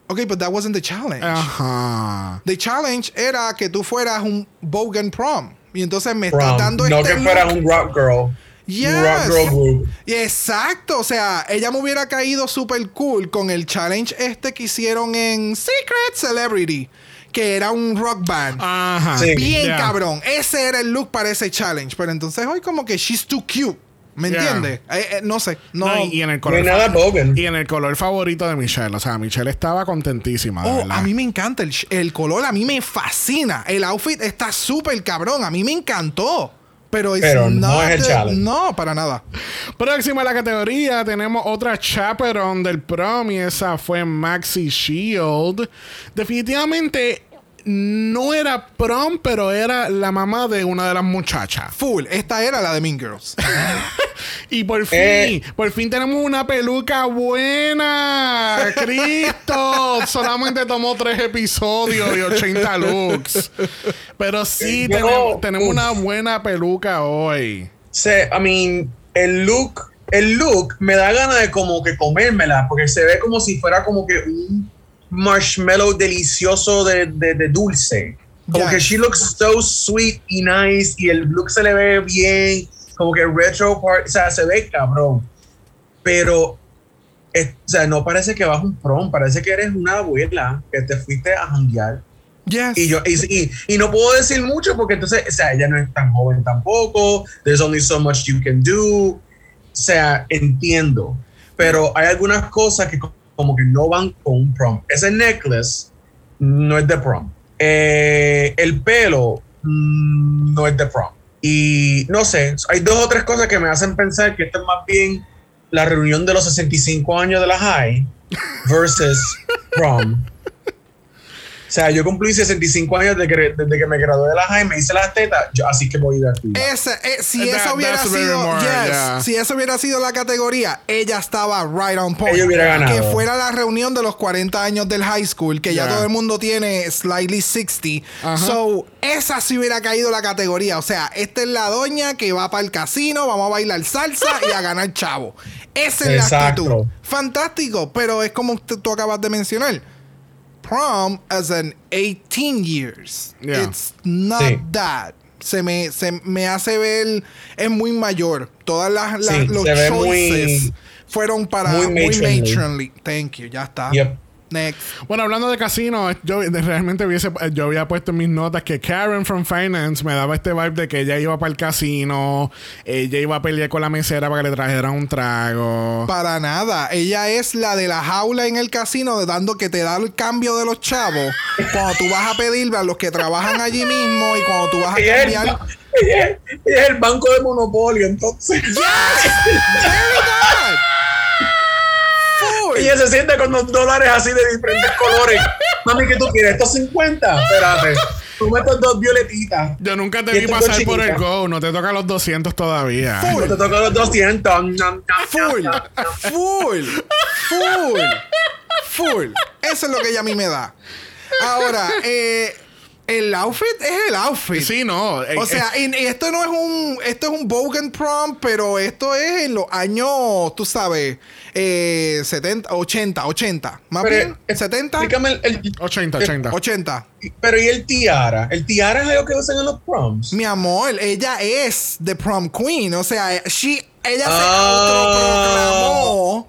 ok, but that wasn't the challenge.
Ajá.
The challenge era que tú fueras un Bogan prom. Y entonces me
Prom.
estás dando
No
este
que fuera
look.
un rock girl.
Yes.
Un rock girl group.
Exacto, o sea, ella me hubiera caído súper cool con el challenge este que hicieron en Secret Celebrity, que era un rock band.
Ajá.
Sí.
Bien
Yeah.
cabrón, ese era el look para ese challenge, pero entonces hoy como que she's too cute, ¿me
Yeah.
entiendes? Eh, eh, no sé, no.
No, y, en el
No
color
hay nada
fa-
Bogan.
y en el color favorito de Michelle. O sea, Michelle estaba contentísima. de
Oh,
verdad.
a mí me encanta el, el color, a mí me fascina. El outfit está súper cabrón, a mí me encantó. Pero,
no es el challenge.
No, para nada.
Próxima a la categoría tenemos otra chaperón del prom y esa fue Maxi Shield. Definitivamente no era prom, pero era la mamá de una de las muchachas.
Full. Esta era la de Mean Girls.
Y por fin,
Eh.
por fin tenemos una peluca buena. Cristo, solamente tomó tres episodios y 80 looks. Pero sí,
Yo-
tenemos, tenemos una buena peluca hoy.
Se, I mean, el look, el look me da ganas de como que comérmela, porque se ve como si fuera como que un marshmallow delicioso de, de, de dulce. Como
Yes.
que she looks so sweet y nice, y el look se le ve bien, como que retro part, o sea, se ve cabrón. Pero, es- o sea, no parece que vas a un prom, parece que eres una abuela que te fuiste a janguear.
Yes.
Y yo y, y, y no puedo decir mucho porque entonces, o sea, ella no es tan joven tampoco. There's only so much you can do. O sea, entiendo. Pero hay algunas cosas que como que no van con un prom. Ese necklace no es de prom. Eh, el pelo mm, no es de prom. Y no sé, hay dos o tres cosas que me hacen pensar que esto es más bien la reunión de los 65 años de la high versus prom. O sea, yo cumplí 65 años desde que, desde que me gradué de la high, me hice las tetas, yo, así que voy a ir a fiesta.
Ese, eh, si
That-
eso hubiera sido,
more,
yes,
yeah.
si eso hubiera sido la categoría, ella estaba right on point.
Ella hubiera ganado.
Que fuera la reunión de los 40 años del high school, que ya todo el mundo tiene slightly 60.
Ajá.
So, esa sí hubiera caído la categoría. O sea, esta es la doña que va para el casino, vamos a bailar salsa y a ganar chavo. Esa es la
Exacto.
actitud. Fantástico, pero es como tú acabas de mencionar. Prom as an 18 years.
Yeah.
It's not
Sí.
that. Se me, se me hace ver, es muy mayor. Todas las, las-
Sí,
los choices
muy-
fueron para
muy
muy
matronly.
matronly. Thank you, ya está.
Yep.
Next.
Bueno, hablando de casino, yo realmente hubiese, yo había puesto en mis notas que Karen from Finance me daba este vibe de que ella iba para el casino, ella iba a pelear con la mesera para que le trajeran un trago.
Para nada. Ella es la de la jaula en el casino, de dando que te da el cambio de los chavos. cuando tú vas a pedirle a los que trabajan allí mismo y cuando tú vas a cambiar.
ella es- el banco de monopolio, entonces.
Full.
Ella se siente con dos dólares así de diferentes colores. Mami, ¿qué tú quieres? ¿Estos 50? Espérate. Tú metes dos violetitas.
Yo nunca te vi pasar por el go, no te toca los 200 todavía.
Full.
No te toca los 200. Nam, nam,
Full, full, full, full. Eso es lo que ella a mí me da. Ahora, eh, el outfit es el outfit.
Sí, no. eh,
O sea, y- y esto no es un, esto es un Bogan prom, pero esto es en los años, tú sabes, eh, 70, 80, 80. Más
Pero,
bien,
eh,
70,
Explícame el, el-
80, 80.
80.
Pero ¿y el tiara? ¿El tiara es algo que usan en los proms?
Mi amor, ella es the prom queen. O sea, she, ella
Ah.
se autoproclamó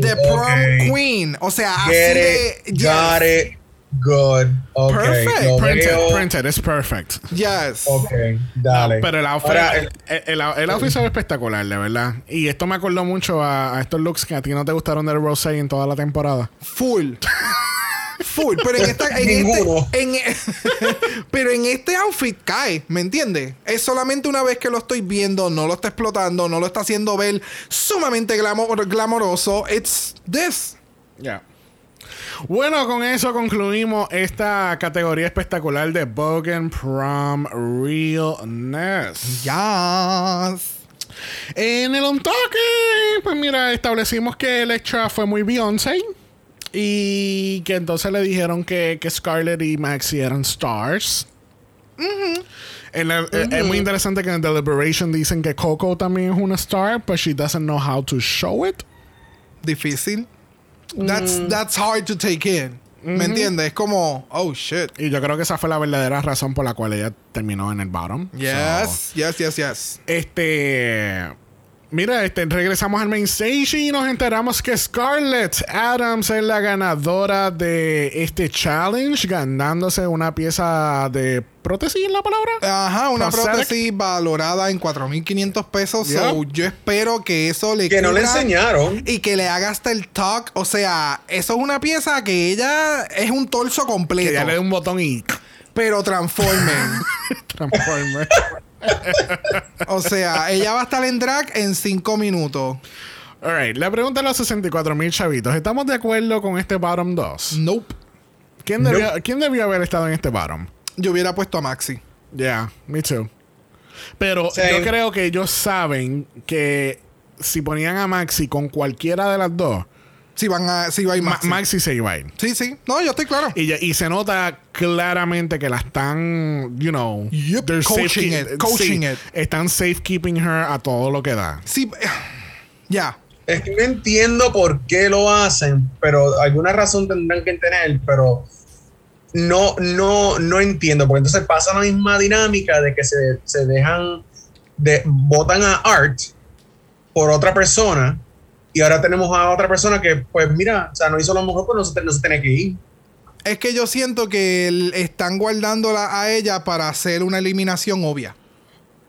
the
Oh,
prom
ok.
queen. O sea, así
Get
de.
it, got it, good. Okay,
Perfect.
lo
Printed,
veo.
printed, it's perfect.
Yes.
Ok, dale.
Pero el outfit,
Ahora,
el, el, el outfit se ve espectacular, de verdad. Y esto me acordó mucho a, a estos looks que a ti no te gustaron del Rosé en toda la temporada.
Full. Full. Pero en esta. En
Ninguno.
Este, en, pero en este outfit cae, ¿me entiendes? Es solamente una vez que lo estoy viendo, no lo está explotando, no lo está haciendo ver sumamente glamor- glamoroso. It's this.
Ya. Bueno, con eso concluimos esta categoría espectacular de Bogan Prom Realness.
Yes.
En el on talking, pues mira, establecimos que el extra fue muy Beyoncé. Y que entonces le dijeron que, que Scarlett y Maxi eran stars. En el- eh, Es muy interesante que en Deliberation dicen que Coco también es una star, but she doesn't know how to show it.
difícil. That's, that's hard to take in. ¿Me entiendes? Es como, oh shit.
Y yo creo que esa fue la verdadera razón por la cual ella terminó en el bottom. So,
Yes, yes, yes, yes.
Este. Mira, este, regresamos al main stage y nos enteramos que Scarlett Adams es la ganadora de este challenge, ganándose una pieza de prótesis, ¿es la palabra?
Ajá, una
Prosthetic.
prótesis valorada en 4.500 pesos.
Yep.
So, yo espero que eso le
que no le enseñaron.
Y que le haga hasta el talk. O sea, eso es una pieza que ella es un torso
Que
completo.
ya le dé un botón y
Pero transformen.
transforme.
o sea, ella va a estar en drag en 5 minutos.
Alright, la pregunta a los 64 mil chavitos. ¿Estamos de acuerdo con este bottom 2?
Nope.
¿Quién debió, ¿Quién debió haber estado en este bottom?
Yo hubiera puesto a Maxi.
Yeah, me too. Pero
Sí.
yo creo que ellos saben que si ponían a Maxi con cualquiera de las dos,
Si van a, si va a ir
Ma-
Maxi.
Maxi se iba a ir.
Sí, sí. No, yo estoy claro.
Y, ya- y se nota claramente que la están, you know,
Yep,
they're
coaching it, coaching
sí,
it.
Están safekeeping her a todo lo que da.
Sí. Ya.
Es que no entiendo por qué lo hacen, pero alguna razón tendrán que tener, pero no, no, no entiendo, porque entonces pasa la misma dinámica de que se, se dejan, de, votan a Art por otra persona y ahora tenemos a otra persona que, pues mira, o sea, no hizo lo mejor, pues no se, no se tiene que ir.
Es que yo siento que están guardándola a ella para hacer una eliminación obvia.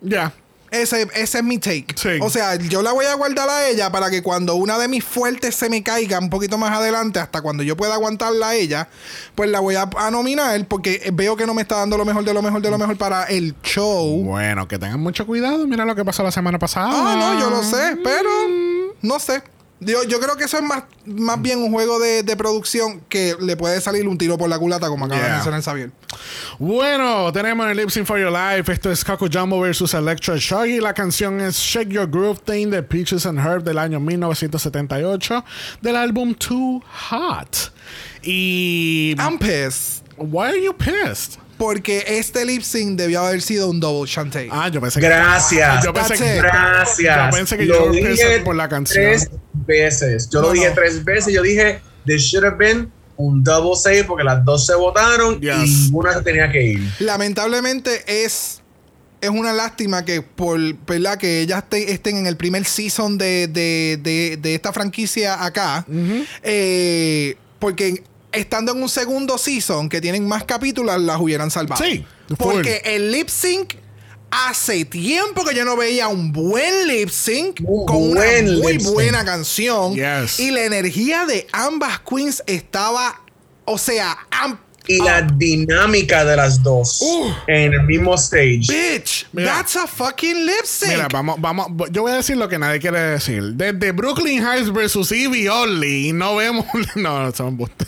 Ya.
Ese, ese es mi take.
Sí.
O sea, yo la voy a guardar a ella para que cuando una de mis fuertes se me caiga un poquito más adelante, hasta cuando yo pueda aguantarla a ella, pues la voy a, a nominar porque veo que no me está dando lo mejor de lo mejor de lo mejor para el show.
Bueno, que tengan mucho cuidado. Mira lo que pasó la semana pasada.
Ah, no, yo lo sé, pero no sé. Yo, yo creo que eso es más, más bien un juego de, de producción que le puede salir un tiro por la culata, como acaba
Yeah.
de mencionar Xavier.
Bueno, tenemos el Lip Sync for Your Life. Esto es Coco Jumbo versus Electra Shoggy. La canción es Shake Your Groove Thing de Peaches and Herb del año 1978 del álbum Too Hot. Y.
I'm pissed.
Why are you pissed?
Porque este lip sync debió haber sido un double chante.
Ah, yo pensé que.
Gracias.
Yo pensé que.
Gracias.
Yo pensé que
Lo
yo
dije
pensé por la canción.
Tres veces. Yo
No,
lo dije
no.
tres veces. Yo dije, this should have been un double save porque las dos se votaron
Yes.
y ninguna se tenía que ir.
Lamentablemente es es una lástima que por verdad que ellas te- estén en el primer season de, de- de- de esta franquicia acá eh, porque estando en un segundo season que tienen más capítulos las hubieran salvado
Sí, full.
porque el lip sync hace tiempo que yo no veía un buen lip sync
Muy
con una
buen
muy buena canción
Yes.
y la energía de ambas queens estaba o sea
Y la dinámica de las dos
Uh.
en el mismo stage.
Bitch,
Mira.
that's a fucking lip sync.
Mira, vamos, vamos. Yo voy a decir lo que nadie quiere decir. Desde Brooklyn Heights versus Evie Only, no vemos. No, no, son embustes.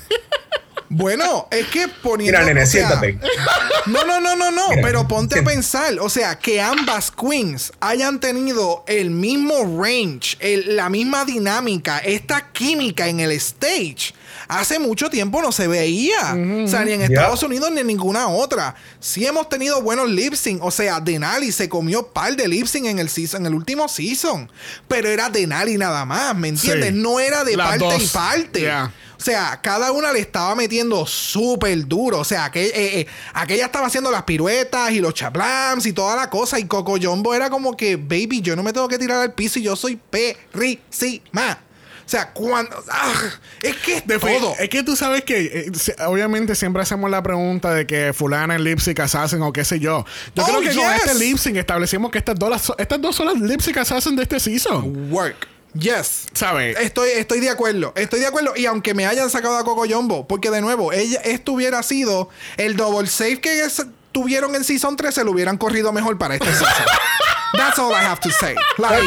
Bueno, es que poniendo.
Mira, nene,
o sea,
siéntate.
No, no, no, no, no.
Mira,
pero ponte a pensar. O sea, que ambas queens hayan tenido el mismo range, el- la misma dinámica, esta química en el stage. Hace mucho tiempo no se veía. O sea, ni en
Yeah.
Estados Unidos ni en ninguna otra. Sí hemos tenido buenos lip sync. O sea, Denali se comió par de lip sync en el season, en el último season. Pero era Denali nada más, ¿me entiendes?
Sí.
No era de
Las
parte y parte.
Yeah.
O sea, cada una le estaba metiendo súper duro. O sea, que, eh, eh, aquella estaba haciendo las piruetas y los chaplams y toda la cosa. Y Coco Jumbo era como que, baby, yo no me tengo que tirar al piso y yo soy perrísima. O sea, cuando. ¡ah! es que es
De fi-
todo.
Es que tú sabes que eh, obviamente siempre hacemos la pregunta de que fulana en lip sync assassin o qué sé yo. Yo
Oh,
creo que con este lip sync establecimos que estas dos, estas dos son las lip sync assassin de este season.
Work. Yes.
¿Sabes?
Estoy, estoy de acuerdo, estoy de acuerdo. Y aunque me hayan sacado a Coco Jumbo, porque de nuevo, ella, esto hubiera sido el double save que es- tuvieron en Season 3, se lo hubieran corrido mejor para este season. That's all I have to say. Like,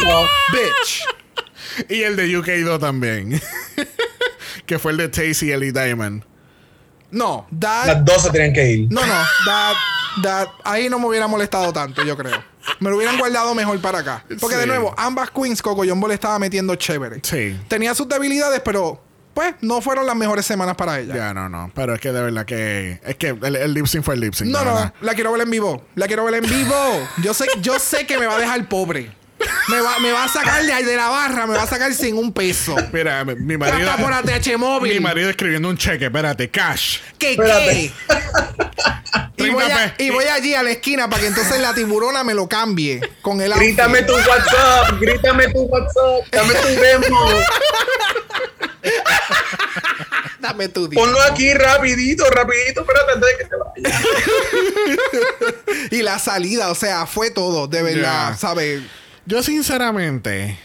bitch.
Y el de UK2 también. que fue el de Tacy y Ellie Diamond.
No, that.
Las dos se tenían que ir.
No, no, that, that. Ahí no me hubiera molestado tanto, yo creo. Me lo hubieran guardado mejor para acá. Porque de nuevo, ambas queens, Coco Jumbo le estaba metiendo chévere.
Sí.
Tenía sus debilidades, pero pues no fueron las mejores semanas para ella.
Ya, no, no. Pero es que de verdad que. Es que el, el lip sync fue el lip sync.
No, no,
verdad.
la quiero ver en vivo. La quiero ver en vivo. Yo sé, yo sé que me va a dejar pobre. Me va, me va a sacar de ahí de la barra, me va a sacar sin un peso.
Mira, mi, mi marido.
Hasta por ATH
Mi
móvil.
marido escribiendo un cheque, espérate, cash.
¿Qué,
Espérate.
qué? Y voy, a-
30
y voy allí a la esquina para que entonces la tiburona me lo cambie con el outfit.
Grítame tu WhatsApp, grítame tu WhatsApp, dame tu demo.
Dame tu dinero.
Ponlo aquí rapidito, rapidito, espérate antes de que te vaya.
Y la salida, o sea, fue todo, de verdad. ¿sabes?
Yo, sinceramente,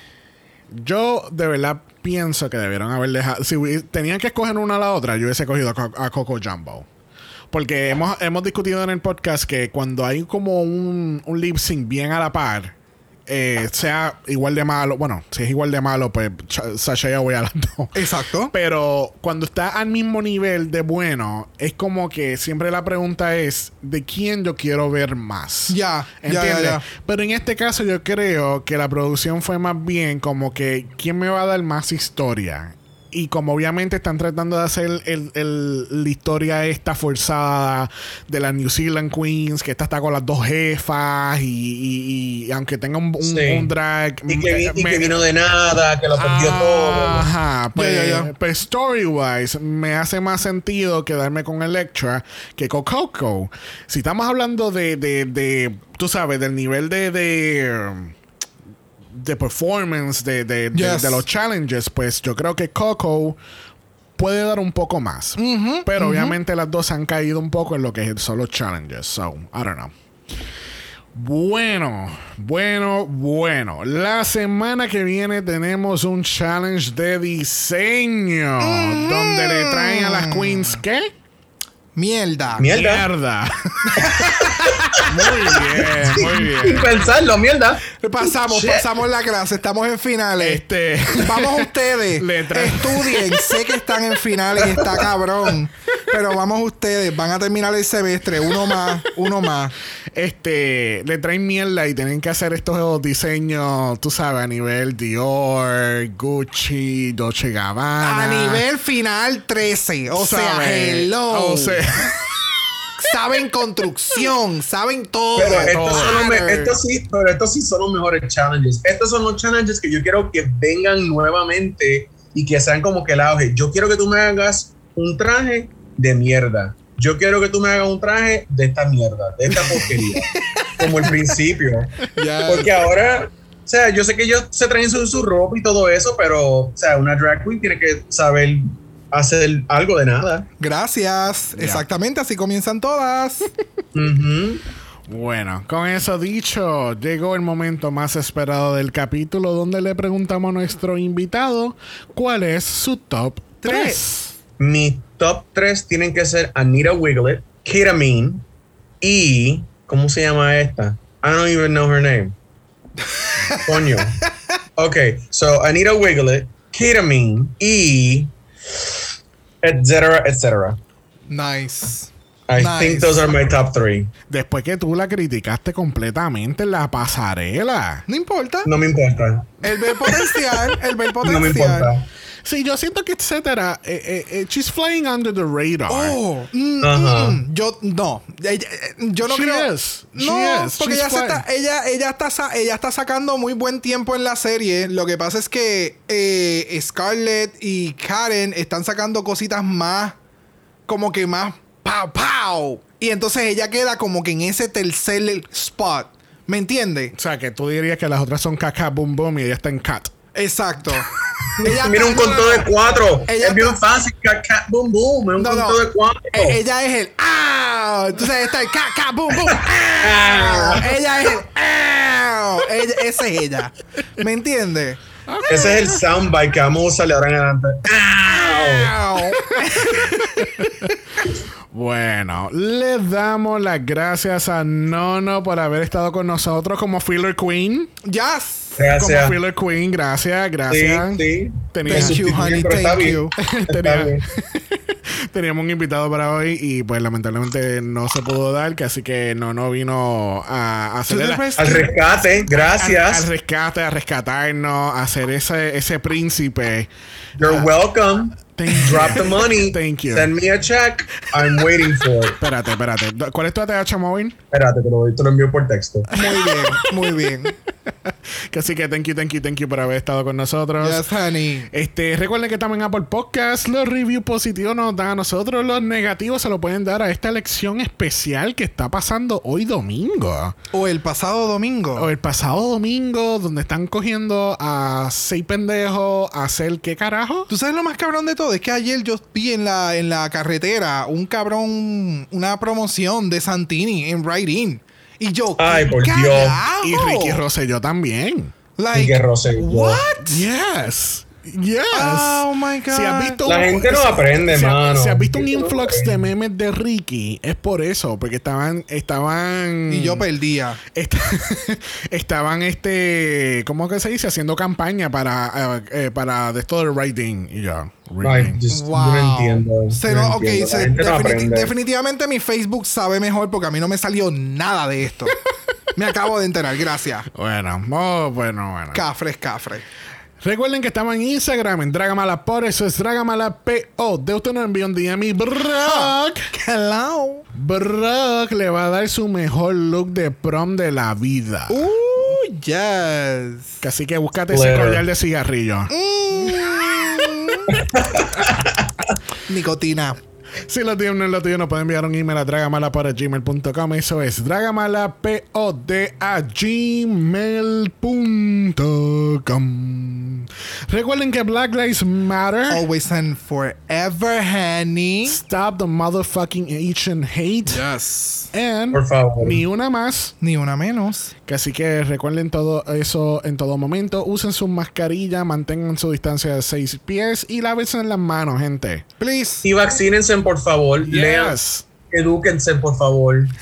yo de verdad pienso que debieron haber dejado. Si tenían que escoger una a la otra, yo hubiese cogido a, Co- a Coco Jumbo. Porque hemos, hemos discutido en el podcast que cuando hay como un, un lip sync bien a la par eh, sea igual de malo. Bueno, si es igual de malo, pues Sasha ya voy a las dos.
Exacto.
Pero cuando está al mismo nivel de bueno, es como que siempre la pregunta es de quién yo quiero ver más.
Ya, ya, ya,
¿Entiendes?
ya.
Pero en este caso yo creo que la producción fue más bien como que quién me va a dar más historia. Y como obviamente están tratando de hacer el- el- la historia esta forzada de la New Zealand Queens, que esta está con las dos jefas y, y- y aunque tenga un, un-
Sí.
un drag...
Y que, vi-
eh,
y
me-
que vino de nada, que lo perdió todo.
Ajá, pues,
ya.
pues story-wise me hace más sentido quedarme con Electra que con Coco. Si estamos hablando de, de, de, tú sabes, del nivel de, de, de performance, de, de, de-
Yes.
de los challenges, pues yo creo que Coco puede dar un poco más. Pero obviamente las dos han caído un poco en lo que son los challenges. So, I don't know. Bueno, bueno, bueno. La semana que viene tenemos un challenge de diseño. Donde le traen a las queens, ¿qué?
Mierda.
Mierda.
Mierda. muy bien, muy
Sin
bien.
pensarlo, mierda.
Pasamos,
Shit.
pasamos la clase, estamos en finales.
Este.
Vamos ustedes. Estudien. Sé que están en finales y está cabrón. Pero vamos ustedes. Van a terminar el semestre. Uno más. Uno más.
Este, le traen mierda y tienen que hacer estos diseños, tú sabes, a nivel Dior, Gucci, Dolce Gabbana.
A nivel final 13. O sea,
¿sabes?
hello.
O sea,
saben construcción. Saben todo.
Pero estos, son los me- estos sí, pero estos sí son los mejores challenges. Estos son los challenges que yo quiero que vengan nuevamente y que sean como que el auge. Yo quiero que tú me hagas un traje de mierda. Yo quiero que tú me hagas un traje de esta mierda, de esta porquería. como el principio.
Ya.
Porque ahora, o sea, yo sé que ellos se traen su, su ropa y todo eso, pero, o sea, una drag queen tiene que saber hacer algo de nada.
Gracias. Exactamente, así comienzan todas.
Bueno, con eso dicho, llegó el momento más esperado del capítulo donde le preguntamos a nuestro invitado cuál es su top 3.
Mi top 3 tienen que ser Anita Wiglet, Ketamine y. ¿Cómo se llama esta? I don't even know her name. Coño. Ok, so Anita Wiglet, Ketamine y. etcétera, etcétera.
Nice.
I
Nice.
think those are my top 3.
Después que tú la criticaste completamente en la pasarela.
No importa.
No me importa.
El ver potencial. El ver potencial.
No me importa.
Sí, yo siento que etcétera, eh, eh, eh, she's flying under the radar.
Oh, mm, mm, yo no, Ella- yo no
She
creo.
is. She
No,
is.
porque ella, se está, ella, ella está, ella está sacando muy buen tiempo en la serie. Lo que pasa es que eh, Scarlett y Karen están sacando cositas más, como que más pow pow. Y entonces ella queda como que en ese tercer spot. ¿Me entiendes?
O sea, que tú dirías que las otras son caca boom boom y ella está en cat.
Exacto. Ella
Mira un conteo de 4.
Ella
Es bien fácil. Cat, cat, boom, boom. Es un
No, no.
conteo de 4.
Eh, Ella es el ¡ah! Entonces está el ca, ca, boom, boom. ¡ah! ella es el ¡ah! Ella- esa es ella. ¿Me entiendes?
Ese es el soundbite que vamos a usarle ahora en adelante.
¡ah!
Bueno, le damos las gracias a Nono por haber estado con nosotros como Filler Queen.
Yes.
Como
Gracias.
Filler Queen, gracias,
Sí,
gracias.
sí.
Tenía-
Thank you, honey. Thank
bien.
you.
Teníamos un invitado para hoy y pues lamentablemente no se pudo dar, que así que no no vino a, hacer el-
rescue.
Al rescate,
al, al
gracias.
rescate, a rescatarnos, a hacer ese, ese príncipe.
You're welcome.
Thank you.
Drop the money.
Thank you.
Send me a check. I'm waiting for it.
Espérate, espérate. ¿Cuál es tu ATH móvil?
Espérate, te lo, te lo envío por texto.
Muy bien, muy bien.
Así que thank you, thank you, thank you por haber estado con nosotros.
Yes, honey.
Este, recuerden que estamos en Apple Podcast. Los reviews positivos nos dan a nosotros. Los negativos se lo pueden dar a esta lección especial que está pasando hoy domingo.
O el pasado domingo.
O el pasado domingo, donde están cogiendo a seis pendejos a hacer qué carajo.
¿Tú sabes lo más cabrón de todo? Es que ayer yo vi en la, en la carretera un cabrón, una promoción de Santini en Ride In. Y yo,
Ay,
¿qué
por Dios.
carajo?
Y Ricky Rosselló también.
Like,
Ricky Rosselló.
What?
Yes. Yes.
Oh my God.
Si has visto
La
un-
gente no
si-
aprende,
si,
mano.
Si has visto un influx de memes de Ricky, es por eso, porque estaban, estaban.
Y yo perdía.
Est- estaban este cómo que se dice haciendo campaña para eh, eh, para de esto del writing y ya
just-
Wow.
no entiendo.
Se
no
no- ok,
entiendo.
se-
no
definitivamente mi Facebook sabe mejor porque a mí no me salió nada de esto. me acabo de enterar, gracias.
bueno oh, bueno bueno
Cafres, cafres.
Recuerden que estamos en Instagram en Dragamala por eso es Dragamala PO de usted nos envió un DM y Brock
Hello.
Brock le va a dar su mejor look de prom de la vida
Uh, yes.
así que búscate ese collar de cigarrillo
Nicotina.
Si lo tienen no lo tuyo, nos pueden enviar un email a dragamala.gmail.com. Eso es dragamalapod a gmail.com. Recuerden que Black Lives Matter.
Always and forever, honey.
Stop the motherfucking Asian hate.
Yes.
And
Por favor.
ni una más.
Ni una menos.
Que así que recuerden todo eso en todo momento. Usen su mascarilla, mantengan su distancia de 6 pies y lávense en las manos, gente.
Please.
Y por favor. Lean.
Yes.
Edúquense, por favor.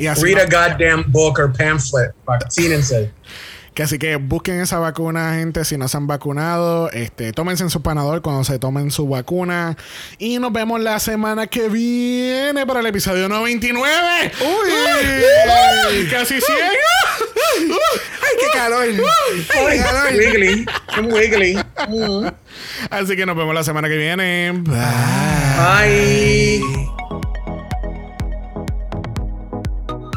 Y así
Read
no-
a goddamn book or pamphlet. Vacínense.
Que así que busquen esa vacuna, gente, si no se han vacunado. Este, tómense en su panador cuando se tomen su vacuna. Y nos vemos la semana que viene para el episodio 99. ¡Uy! ¡Uy! ¡Casi 100!
¡Ay, qué calor! ¡Ay, qué calor!
Wiggly. Wiggly.
Así que nos vemos la semana que viene. Bye.
Bye.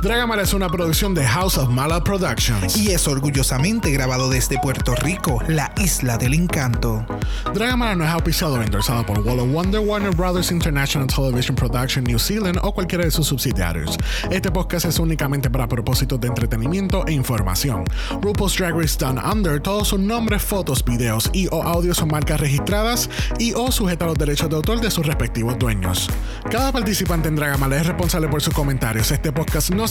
Dragamala es una producción de House of Mala Productions.
Y es orgullosamente grabado desde Puerto Rico, la isla del encanto.
Dragamala no es auspiciado o endorsado por Wall of Wonder, Warner Brothers International Television Production New Zealand o cualquiera de sus subsidiarios. Este podcast es únicamente para propósitos de entretenimiento e información. RuPaul's Drag Race Down Under, todos sus nombres, fotos, videos y o audios son marcas registradas y o sujetas a los derechos de autor de sus respectivos dueños. Cada participante en Dragamala es responsable por sus comentarios. Este podcast no